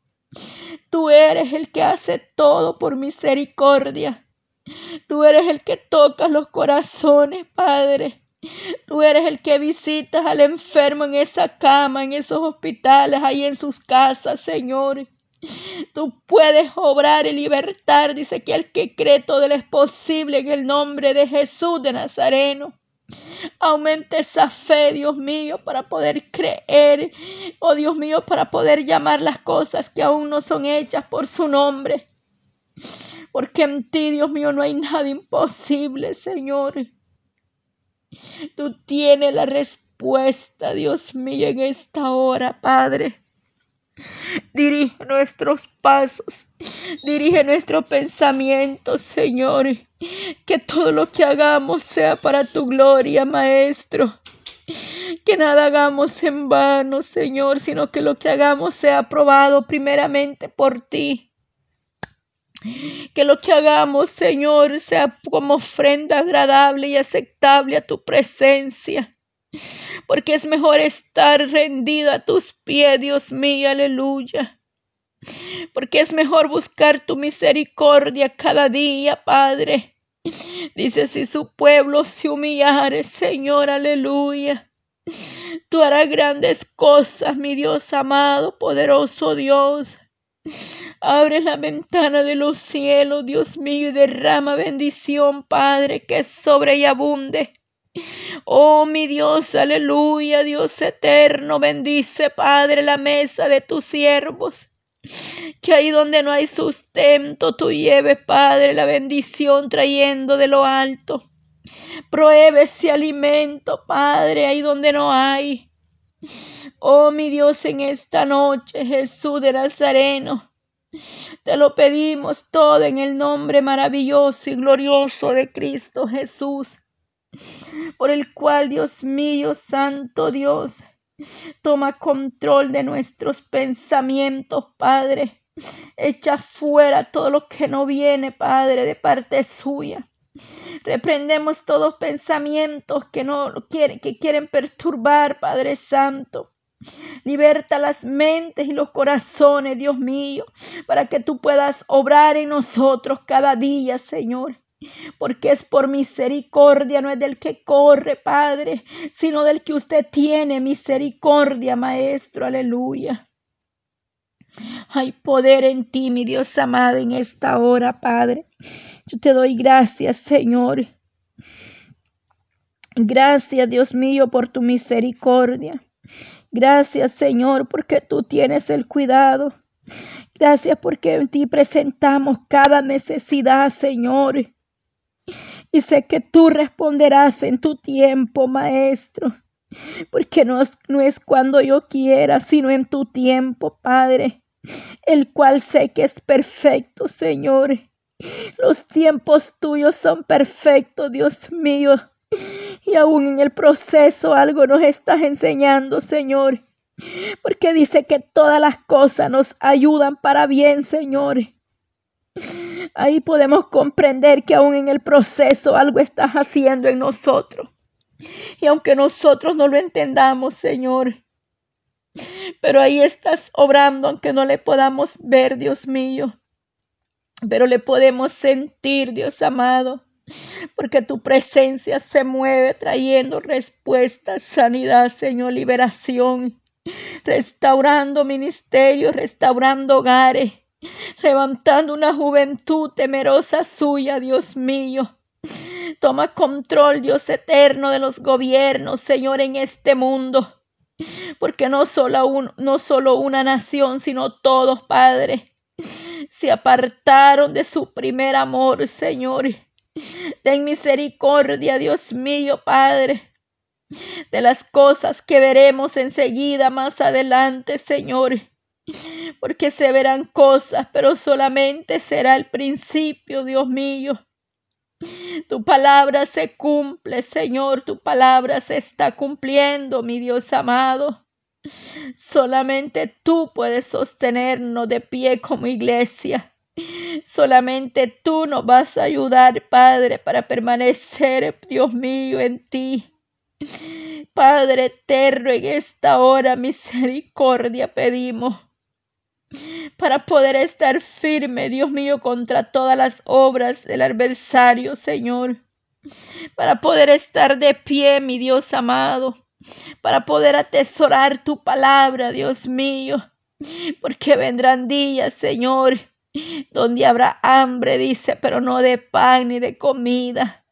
Tú eres el que hace todo por misericordia. Tú eres el que tocas los corazones, Padre. Tú eres el que visitas al enfermo en esa cama, en esos hospitales, ahí en sus casas, Señor. Tú puedes obrar y libertar, dice que el que cree todo es posible en el nombre de Jesús de Nazareno. Aumente esa fe, Dios mío, para poder creer. Oh Dios mío, para poder llamar las cosas que aún no son hechas por su nombre. Porque en ti, Dios mío, no hay nada imposible, Señor. Tú tienes la respuesta, Dios mío, en esta hora, Padre. Dirige nuestros pasos, dirige nuestros pensamientos, Señor. Que todo lo que hagamos sea para tu gloria, Maestro. Que nada hagamos en vano, Señor, sino que lo que hagamos sea aprobado primeramente por ti. Que lo que hagamos, Señor, sea como ofrenda agradable y aceptable a tu presencia porque es mejor estar rendida a tus pies, Dios mío, aleluya. Porque es mejor buscar tu misericordia cada día, Padre. Dice, si su pueblo se humillare, Señor, aleluya. Tú harás grandes cosas, mi Dios amado, poderoso Dios. Abre la ventana de los cielos, Dios mío, y derrama bendición, Padre, que sobre y abunde. Oh mi Dios, aleluya, Dios eterno, bendice, Padre, la mesa de tus siervos. Que ahí donde no hay sustento, tú lleves, Padre, la bendición trayendo de lo alto. Pruebe ese alimento, Padre, ahí donde no hay. Oh mi Dios, en esta noche, Jesús de Nazareno. Te lo pedimos todo en el nombre maravilloso y glorioso de Cristo Jesús por el cual, Dios mío, Santo Dios, toma control de nuestros pensamientos, Padre. Echa fuera todo lo que no viene, Padre, de parte suya. Reprendemos todos pensamientos que no quieren, que quieren perturbar, Padre Santo. Liberta las mentes y los corazones, Dios mío, para que tú puedas obrar en nosotros cada día, Señor porque es por misericordia, no es del que corre, Padre, sino del que usted tiene misericordia, Maestro, aleluya. Hay poder en ti, mi Dios amado, en esta hora, Padre. Yo te doy gracias, Señor. Gracias, Dios mío, por tu misericordia. Gracias, Señor, porque tú tienes el cuidado. Gracias porque en ti presentamos cada necesidad, Señor. Y sé que tú responderás en tu tiempo, Maestro, porque no es, no es cuando yo quiera, sino en tu tiempo, Padre, el cual sé que es perfecto, Señor. Los tiempos tuyos son perfectos, Dios mío. Y aún en el proceso algo nos estás enseñando, Señor. Porque dice que todas las cosas nos ayudan para bien, Señor. Ahí podemos comprender que aún en el proceso algo estás haciendo en nosotros. Y aunque nosotros no lo entendamos, Señor, pero ahí estás obrando aunque no le podamos ver, Dios mío. Pero le podemos sentir, Dios amado. porque tu presencia se mueve trayendo respuestas, sanidad, Señor, liberación, restaurando ministerios, restaurando hogares, levantando una juventud temerosa suya, Dios mío. Toma control, Dios eterno, de los gobiernos, Señor, en este mundo. Porque no solo, un, no una nación, sino todos, Padre, se apartaron de su primer amor, Señor. Ten misericordia, Dios mío, Padre, de las cosas que veremos enseguida más adelante, Señor. Porque se verán cosas, pero solamente será el principio, Dios mío. Tu palabra se cumple, Señor, tu palabra se está cumpliendo, mi Dios amado. Solamente tú puedes sostenernos de pie como iglesia. Solamente tú nos vas a ayudar, Padre, para permanecer, Dios mío, en ti. Padre eterno, en esta hora misericordia pedimos para poder estar firme, Dios mío, contra todas las obras del adversario, Señor. Para poder estar de pie, mi Dios amado. Para poder atesorar tu palabra, Dios mío. Porque vendrán días, Señor, donde habrá hambre, dice, pero no de pan ni de comida.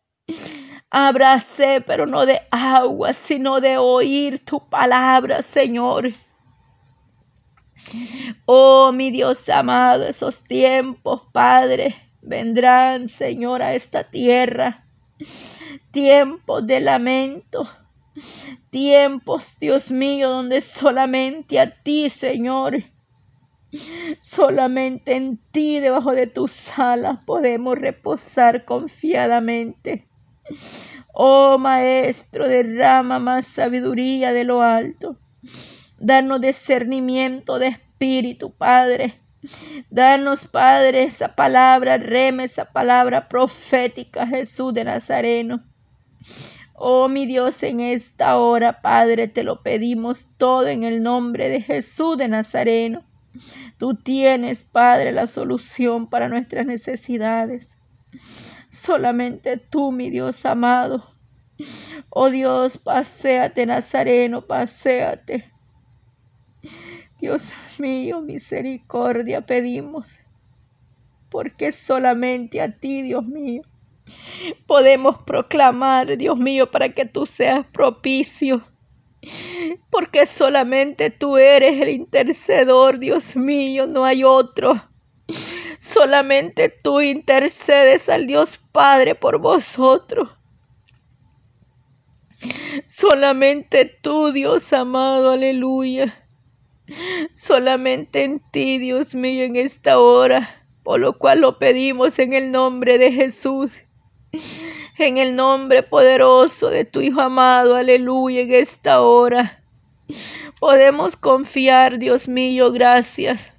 Habrá sed, pero no de agua, sino de oír tu palabra, Señor. Oh, mi Dios amado, esos tiempos, Padre, vendrán, Señor, a esta tierra. Tiempos de lamento. Tiempos, Dios mío, donde solamente a ti, Señor, Solamente en ti, debajo de tus alas, podemos reposar confiadamente. Oh Maestro, derrama más sabiduría de lo alto. Danos discernimiento de espíritu, Padre. Danos, Padre, esa palabra reme, esa palabra profética, Jesús de Nazareno. Oh mi Dios, en esta hora, Padre, te lo pedimos todo en el nombre de Jesús de Nazareno. Tú tienes, Padre, la solución para nuestras necesidades. Solamente tú, mi Dios amado. Oh Dios, paséate, Nazareno, paséate. Dios mío, misericordia pedimos, porque solamente a ti, Dios mío, podemos proclamar, Dios mío, para que tú seas propicio porque solamente tú eres el intercedor, Dios mío, no hay otro. Solamente tú intercedes al Dios Padre por vosotros. Solamente tú, Dios amado, aleluya. Solamente en ti, Dios mío, en esta hora, por lo cual lo pedimos en el nombre de Jesús en el nombre poderoso de tu Hijo amado, aleluya, en esta hora. Podemos confiar, Dios mío, gracias.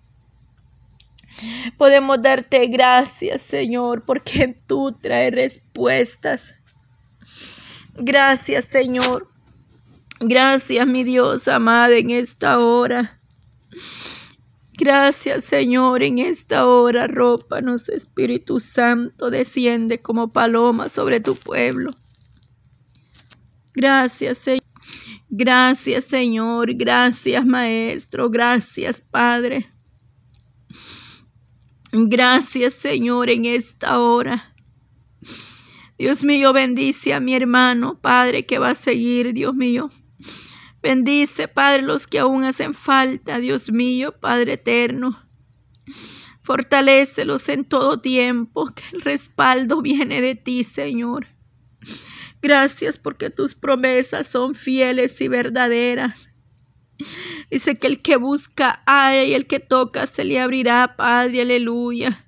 Podemos darte gracias, Señor, porque tú traes respuestas. Gracias, Señor. Gracias, mi Dios amado, en esta hora. Gracias Señor, en esta hora rópanos Espíritu Santo, desciende como paloma sobre tu pueblo. Gracias Señor. Gracias Señor, gracias Maestro, gracias Padre. Gracias Señor en esta hora. Dios mío, bendice a mi hermano, Padre, que va a seguir, Dios mío Bendice, Padre, los que aún hacen falta, Dios mío, Padre eterno. Fortalécelos en todo tiempo, que el respaldo viene de ti, Señor. Gracias porque tus promesas son fieles y verdaderas. Dice que el que busca hay y el que toca se le abrirá, Padre, aleluya.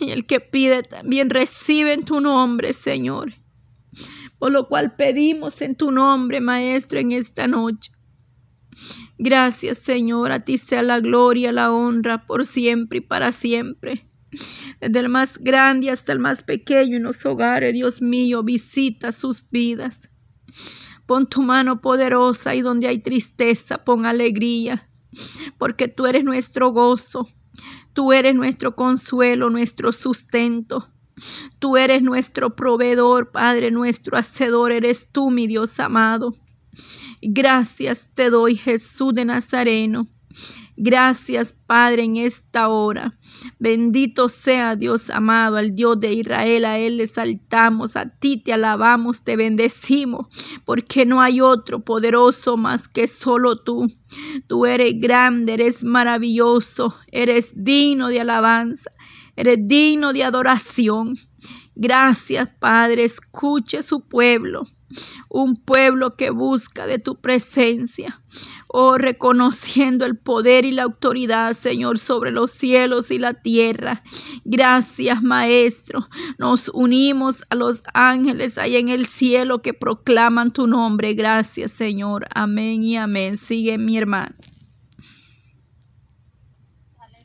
Y el que pide también recibe en tu nombre, Señor por lo cual pedimos en tu nombre, Maestro, en esta noche. Gracias, Señor, a ti sea la gloria, la honra por siempre y para siempre. Desde el más grande hasta el más pequeño en los hogares, Dios mío, visita sus vidas. Pon tu mano poderosa y donde hay tristeza, pon alegría, porque tú eres nuestro gozo, tú eres nuestro consuelo, nuestro sustento. Tú eres nuestro proveedor, Padre, nuestro hacedor, eres tú, mi Dios amado. Gracias te doy, Jesús de Nazareno. Gracias, Padre, en esta hora. Bendito sea Dios amado, al Dios de Israel. A Él le saltamos, a ti te alabamos, te bendecimos, porque no hay otro poderoso más que solo tú. Tú eres grande, eres maravilloso, eres digno de alabanza, eres digno de adoración. Gracias, Padre, escuche su pueblo un pueblo que busca de tu presencia. Oh, reconociendo el poder y la autoridad, Señor, sobre los cielos y la tierra. Gracias, Maestro. Nos unimos a los ángeles ahí en el cielo que proclaman tu nombre. Gracias, Señor. Amén y amén. Sigue mi hermano.